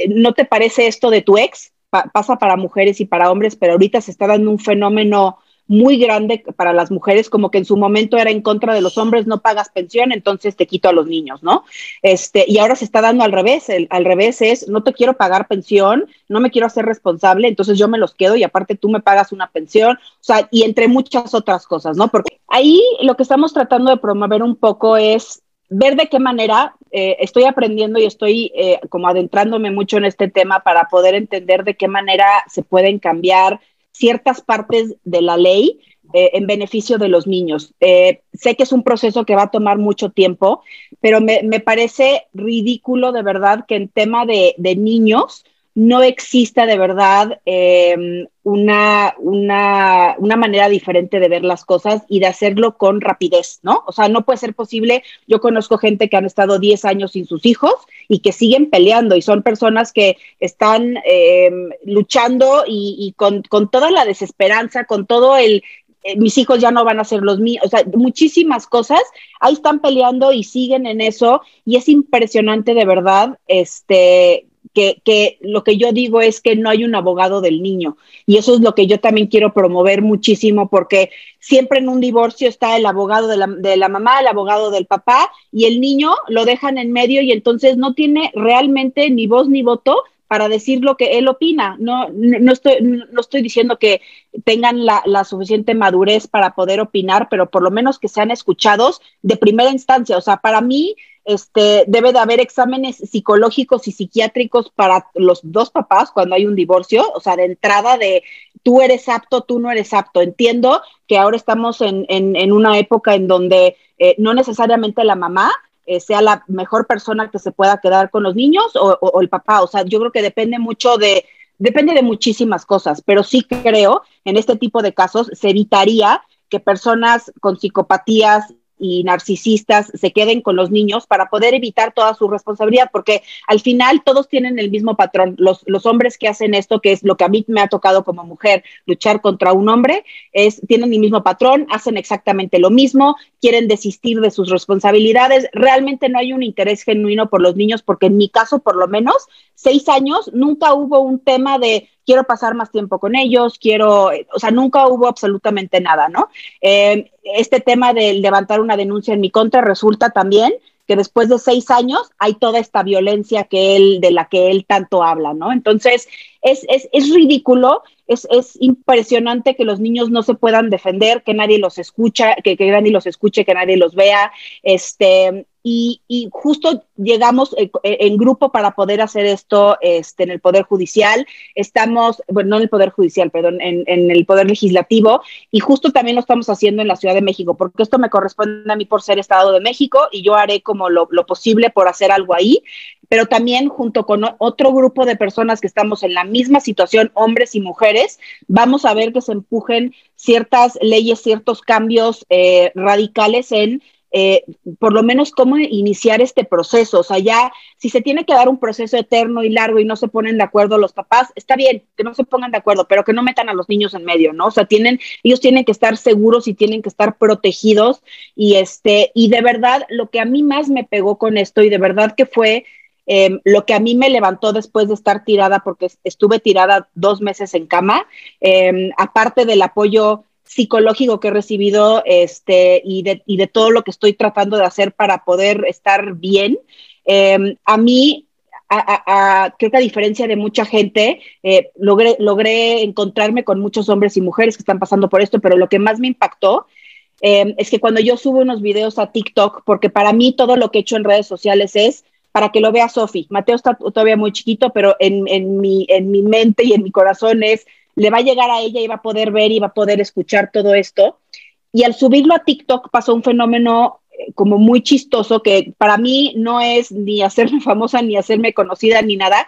no te parece esto de tu ex, pasa para mujeres y para hombres, pero ahorita se está dando un fenómeno muy grande para las mujeres, como que en su momento era en contra de los hombres, no pagas pensión, entonces te quito a los niños, ¿no? Este, y ahora se está dando al revés, al revés es, no te quiero pagar pensión, no me quiero hacer responsable, entonces yo me los quedo y aparte tú me pagas una pensión, o sea, y entre muchas otras cosas, ¿no? Porque ahí lo que estamos tratando de promover un poco es ver de qué manera eh, estoy aprendiendo y estoy eh, como adentrándome mucho en este tema para poder entender de qué manera se pueden cambiar ciertas partes de la ley eh, en beneficio de los niños. Sé que es un proceso que va a tomar mucho tiempo, pero me, parece ridículo de verdad que en tema de, de niños no exista de verdad eh, una, una, una, manera diferente de ver las cosas y de hacerlo con rapidez, ¿no? O sea, no puede ser posible. Yo conozco gente que han estado 10 años sin sus hijos y que siguen peleando y son personas que están eh, luchando y, con, con, toda la desesperanza, con todo el... Eh, mis hijos ya no van a ser los míos, o sea, muchísimas cosas, ahí están peleando y siguen en eso y es impresionante de verdad, este, que, lo que yo digo es que no hay un abogado del niño. Y eso es lo que yo también quiero promover muchísimo, porque siempre en un divorcio está el abogado de la, de la mamá, el abogado del papá, y el niño lo dejan en medio y entonces no tiene realmente ni voz ni voto para decir lo que él opina. No, no, estoy, no estoy diciendo que tengan la, la, suficiente madurez para poder opinar, pero por lo menos que sean escuchados de primera instancia. O sea, para mí, este, debe de haber exámenes psicológicos y psiquiátricos para los dos papás cuando hay un divorcio, o sea, de entrada de tú eres apto, tú no eres apto. Entiendo que ahora estamos en, en, una época en donde eh, no necesariamente la mamá eh, sea la mejor persona que se pueda quedar con los niños o, o, el papá, o sea, yo creo que depende mucho de, depende de muchísimas cosas, pero sí creo en este tipo de casos se evitaría que personas con psicopatías y narcisistas se queden con los niños para poder evitar toda su responsabilidad, porque al final todos tienen el mismo patrón. Los, los hombres que hacen esto, que es lo que a mí me ha tocado como mujer, luchar contra un hombre, es, tienen el mismo patrón, hacen exactamente lo mismo, quieren desistir de sus responsabilidades. Realmente no hay un interés genuino por los niños, porque en mi caso, por lo menos, seis años, nunca hubo un tema de quiero pasar más tiempo con ellos, quiero, o sea, nunca hubo absolutamente nada, ¿no? Eh, este tema de levantar una denuncia en mi contra resulta también que después de seis años hay toda esta violencia que él, de la que él tanto habla, ¿no? Entonces, es, es, es ridículo, es, es, impresionante que los niños no se puedan defender, que nadie los escucha, que, que nadie los escuche, que nadie los vea, este, y, justo llegamos eh, eh, en, grupo para poder hacer esto este, en el Poder Judicial. Estamos, bueno, no en el Poder Judicial, perdón, en, el Poder Legislativo y justo también lo estamos haciendo en la Ciudad de México, porque esto me corresponde a mí por ser Estado de México y yo haré como lo, lo posible por hacer algo ahí, pero también junto con otro grupo de personas que estamos en la misma situación, hombres y mujeres, vamos a ver que se empujen ciertas leyes, ciertos cambios eh, radicales en eh, por lo menos cómo iniciar este proceso. O sea, ya si se tiene que dar un proceso eterno y largo y no se ponen de acuerdo los papás, está bien que no se pongan de acuerdo, pero que no metan a los niños en medio, ¿no? O sea, tienen, ellos tienen que estar seguros y tienen que estar protegidos. Y este, y de verdad, lo que a mí más me pegó con esto, y de verdad que fue em, lo que a mí me levantó después de estar tirada, porque estuve tirada dos meses en cama, em, aparte del apoyo psicológico que he recibido este, y, de, y de todo lo que estoy tratando de hacer para poder estar bien. Em, a mí, creo que a diferencia de mucha gente, eh, logré, logré encontrarme con muchos hombres y mujeres que están pasando por esto, pero lo que más me impactó em, es que cuando yo subo unos videos a TikTok, porque para mí todo lo que he hecho en redes sociales es para que lo vea Sofi. Mateo está todavía muy chiquito, pero en, en, mi, en mi mente y en mi corazón es le va a llegar a ella y va a poder ver y va a poder escuchar todo esto. Y al subirlo a TikTok pasó un fenómeno eh, como muy chistoso que para mí no es ni hacerme famosa ni hacerme conocida ni nada,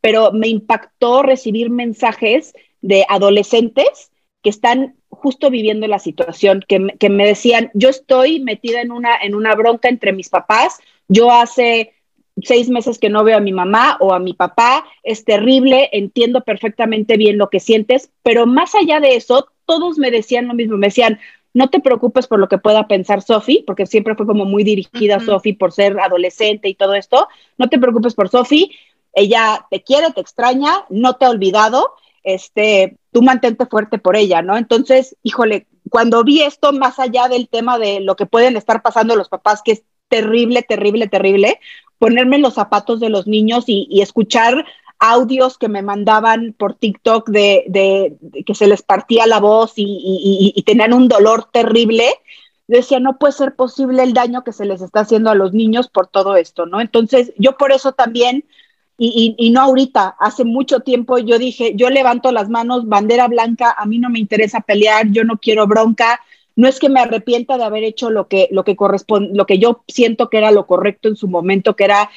pero me impactó recibir mensajes de adolescentes que están justo viviendo la situación, que, que me decían, yo estoy metida en una, en una bronca entre mis papás, yo hace seis meses que no veo a mi mamá o a mi papá, es terrible, entiendo perfectamente bien lo que sientes, pero más allá de eso, todos me decían lo mismo, me decían, no te preocupes por lo que pueda pensar Sofi, porque siempre fue como muy dirigida a Sofi por ser adolescente y todo esto, no te preocupes por Sofi, ella te quiere, te extraña, no te ha olvidado, este, tú mantente fuerte por ella, ¿no? Entonces, híjole, cuando vi esto, más allá del tema de lo que pueden estar pasando los papás, que es terrible, terrible, terrible, ponerme en los zapatos de los niños y, escuchar audios que me mandaban por TikTok de, que se les partía la voz y, tenían un dolor terrible. decía, no puede ser posible el daño que se les está haciendo a los niños por todo esto, ¿no? Entonces, yo por eso también, y, no ahorita, hace mucho tiempo yo dije, yo levanto las manos, bandera blanca, a mí no me interesa pelear, yo no quiero bronca, no es que me arrepienta de haber hecho lo que, lo que corresponde, lo que yo siento que era lo correcto en su momento, que era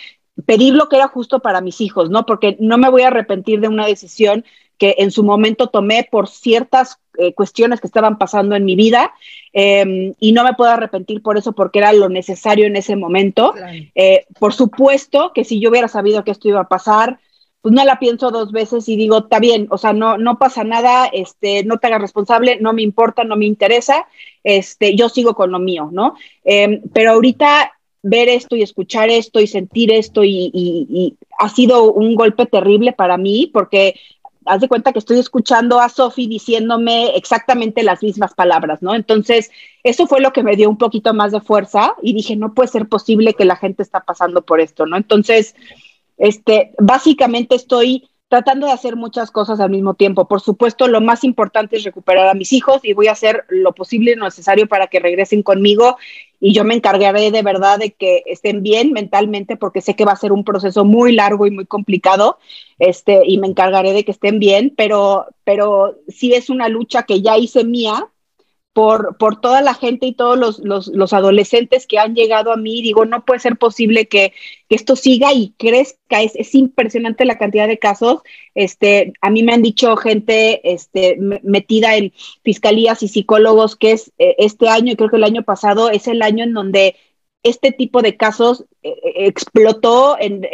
pedir lo que era justo para mis hijos, ¿no? Porque no me voy a arrepentir de una decisión que en su momento tomé por ciertas eh, cuestiones que estaban pasando en mi vida em, y no me puedo arrepentir por eso porque era lo necesario en ese momento. Eh, por supuesto que si yo hubiera sabido que esto iba a pasar, pues no la pienso dos veces y digo, está bien, o sea, no, no pasa nada, este, no te hagas responsable, no me importa, no me interesa, este, yo sigo con lo mío, ¿no? Em, pero ahorita ver esto y escuchar esto y sentir esto y, ha sido un golpe terrible para mí porque haz de cuenta que estoy escuchando a Sofi diciéndome exactamente las mismas palabras, ¿no? Entonces, eso fue lo que me dio un poquito más de fuerza y dije, no puede ser posible que la gente está pasando por esto, ¿no? Entonces, este, básicamente estoy tratando de hacer muchas cosas al mismo tiempo. Por supuesto, lo más importante es recuperar a mis hijos y voy a hacer lo posible y lo necesario para que regresen conmigo y yo me encargaré de verdad de que estén bien mentalmente porque sé que va a ser un proceso muy largo y muy complicado, este, y me encargaré de que estén bien, pero, pero sí es una lucha que ya hice mía por, por toda la gente y todos los, los, los, adolescentes que han llegado a mí. Digo, no puede ser posible que, que esto siga y crezca. Es, es, impresionante la cantidad de casos. Este, a mí me han dicho gente este, metida en fiscalías y psicólogos que es eh, este año, y creo que el año pasado, es el año en donde este tipo de casos eh, eh, explotó en,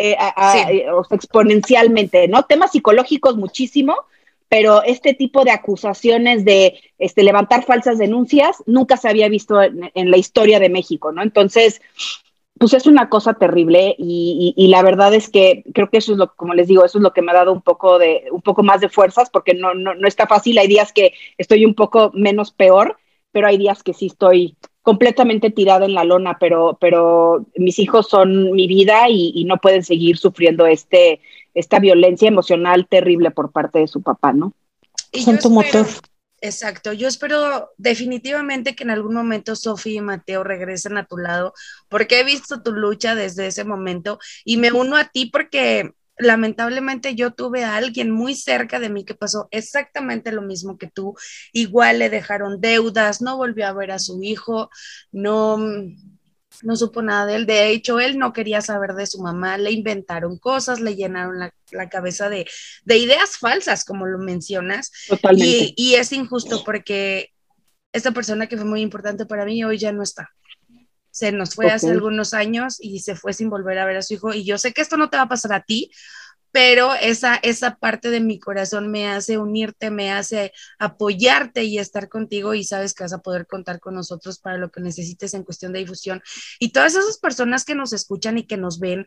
exponencialmente, ¿no? Temas psicológicos muchísimo, pero este tipo de acusaciones de este, levantar falsas denuncias nunca se había visto en, la historia de México, ¿no? Entonces, pues es una cosa terrible y, la verdad es que creo que eso es lo, como les digo, eso es lo que me ha dado un poco de, un poco más de fuerzas porque no, no, no está fácil. Hay días que estoy un poco menos peor, pero hay días que sí estoy completamente tirada en la lona, pero, pero mis hijos son mi vida y, no pueden seguir sufriendo este, esta violencia emocional terrible por parte de su papá, ¿no? son tu motor. Exacto, yo espero definitivamente que en algún momento Sofía y Mateo regresen a tu lado, porque he visto tu lucha desde ese momento y me uno a ti porque lamentablemente yo tuve a alguien muy cerca de mí que pasó exactamente lo mismo que tú. Igual le dejaron deudas, no volvió a ver a su hijo, no, no supo nada de él. De hecho, él no quería saber de su mamá, le inventaron cosas, le llenaron la, cabeza de, ideas falsas, como lo mencionas. Totalmente. Y, es injusto porque esta persona que fue muy importante para mí hoy ya no está se nos fue hace algunos años y se fue sin volver a ver a su hijo. Y yo sé que esto no te va a pasar a ti, pero esa, esa parte de mi corazón me hace unirte, me hace apoyarte y estar contigo y sabes que vas a poder contar con nosotros para lo que necesites en cuestión de difusión. Y todas esas personas que nos escuchan y que nos ven,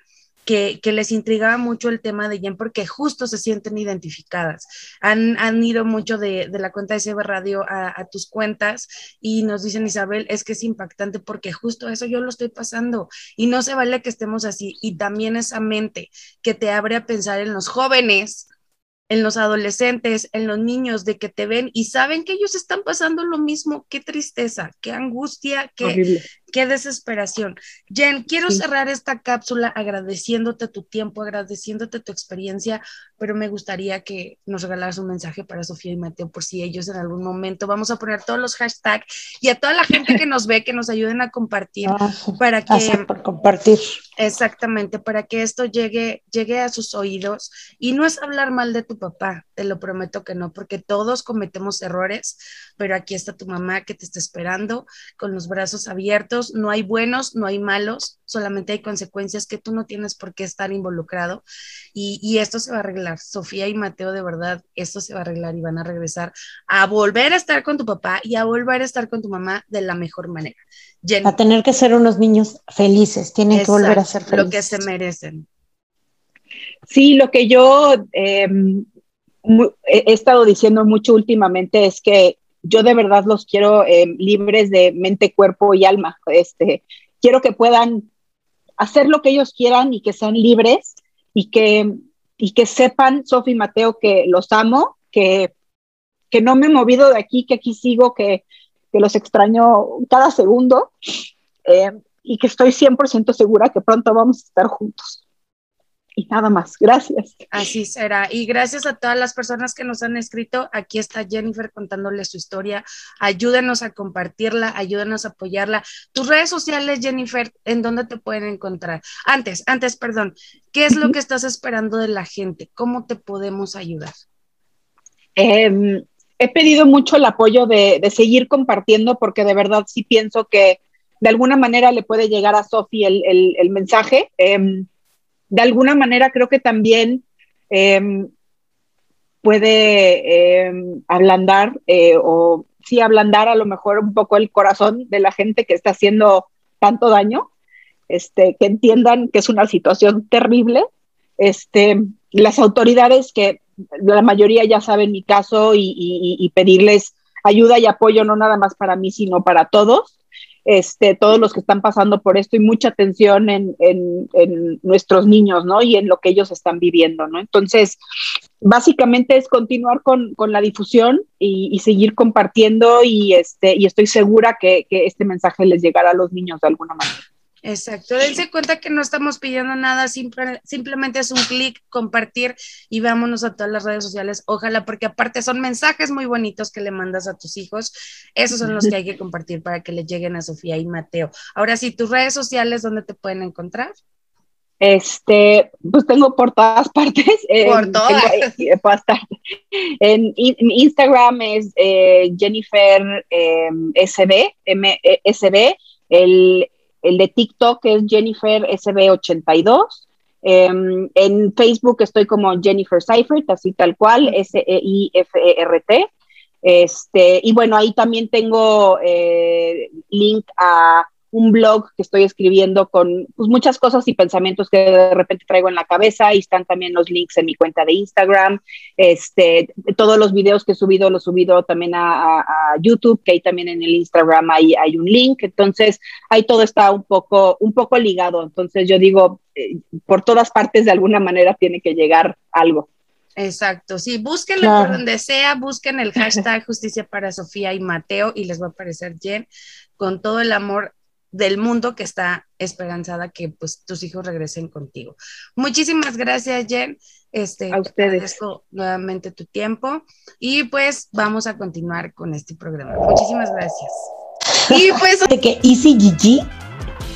que, les intrigaba mucho el tema de Jen porque justo se sienten identificadas. Han, han ido mucho de, la cuenta de CB Radio a, tus cuentas y nos dicen, Isabel, es que es impactante porque justo eso yo lo estoy pasando y no se vale que estemos así. Y también esa mente que te abre a pensar en los jóvenes en los adolescentes, en los niños, de que te ven y saben que ellos están pasando lo mismo. Qué tristeza, qué angustia, qué, qué desesperación. Jen, quiero cerrar esta cápsula agradeciéndote tu tiempo, agradeciéndote tu experiencia, pero me gustaría que nos regalaras un mensaje para Sofía y Mateo por si ellos en algún momento vamos a poner todos los hashtags y a toda la gente que nos ve que nos ayuden a compartir ah, para que compartir. Exactamente para que esto llegue llegue a sus oídos. Y no es hablar mal de tu papá, te lo prometo que no, porque todos cometemos errores, pero aquí está tu mamá que te está esperando con los brazos abiertos, no hay buenos, no hay malos, solamente hay consecuencias que tú no tienes por qué estar involucrado y, y esto se va a arreglar. Sofía y Mateo, de verdad, esto se va a arreglar y van a regresar a volver a estar con tu papá y a volver a estar con tu mamá de la mejor manera. a tener que ser unos niños felices, tienen que volver a ser felices. Lo que se merecen. Sí, lo que yo em, he estado diciendo mucho últimamente es que yo de verdad los quiero em, libres de mente, cuerpo y alma. Este, quiero que puedan hacer lo que ellos quieran y que sean libres y que, y que sepan, Sofi y Mateo, que los amo, que, que no me he movido de aquí, que aquí sigo, que, que los extraño cada segundo em, y que estoy 100% segura que pronto vamos a estar juntos y nada más. Gracias. Así será. Y gracias a todas las personas que nos han escrito. Aquí está Jennifer contándole su historia. Ayúdenos a compartirla, ayúdenos a apoyarla. Tus redes sociales, Jennifer, ¿en dónde te pueden encontrar? Antes, antes, perdón, ¿qué es lo que estás esperando de la gente? ¿Cómo te podemos ayudar? Em, he pedido mucho el apoyo de, seguir compartiendo porque de verdad sí pienso que de alguna manera le puede llegar a Sofi el, mensaje. Em, de alguna manera creo que también em, puede em, ablandar eh, o sí ablandar a lo mejor un poco el corazón de la gente que está haciendo tanto daño, este, que entiendan que es una situación terrible. Este, las autoridades que la mayoría ya saben mi caso y pedirles ayuda y apoyo no nada más para mí, sino para todos este, todos los que están pasando por esto y mucha atención en, nuestros niños, ¿no? Y en lo que ellos están viviendo, ¿no? Entonces, básicamente es continuar con, la difusión y, seguir compartiendo y, este, y estoy segura que, este mensaje les llegará a los niños de alguna manera. Exacto, dense cuenta que no estamos pidiendo nada, simplemente es un clic, compartir y vámonos a todas las redes sociales. Ojalá, porque aparte son mensajes muy bonitos que le mandas a tus hijos. Esos son los que hay que compartir para que le lleguen a Sofía y Mateo. Ahora sí, tus redes sociales, ¿dónde te pueden encontrar? Este, pues tengo por todas partes. Por todas. Eh, en, Instagram es eh, Jennifer em, SB, M e, SB, el, el, de TikTok es Jennifer SB82. Em, en Facebook estoy como Jennifer Seifert, así tal cual, S-E-I-F-E-R-T. Este, y bueno, ahí también tengo eh, link a un blog que estoy escribiendo con pues, muchas cosas y pensamientos que de repente traigo en la cabeza y están también los links en mi cuenta de Instagram. Este, todos los videos que he subido los he subido también a, YouTube, que ahí también en el Instagram hay, hay un link. Entonces, ahí todo está un poco, un poco ligado. Entonces, yo digo, eh, por todas partes de alguna manera tiene que llegar algo. Exacto, sí, búsquenlo por donde sea, busquen el hashtag justicia para Sofía y Mateo y les va a aparecer Jen con todo el amor del mundo que está esperanzada que pues tus hijos regresen contigo. Muchísimas gracias, Jen. Este, a ustedes. nuevamente tu tiempo y pues vamos a continuar con este programa. Muchísimas gracias. Y pues de que Easy Gigi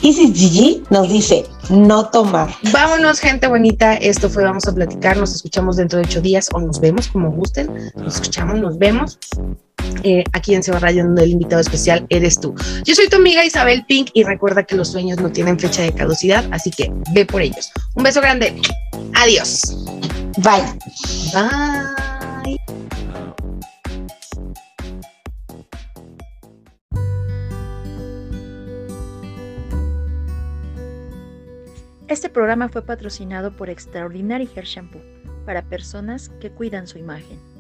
Easy Gigi nos dice no tomar. Vámonos, gente bonita. Esto fue Vamos a platicar. Nos escuchamos dentro de ocho días o nos vemos como gusten. Nos escuchamos, nos vemos. Eh, aquí en Seba Radio, donde el invitado especial eres tú. Yo soy tu amiga Isabel Pink y recuerda que los sueños no tienen fecha de caducidad, así que ve por ellos. Un beso grande. Adiós. Bye. Bye. Este programa fue patrocinado por Extraordinary Hair Shampoo para personas que cuidan su imagen.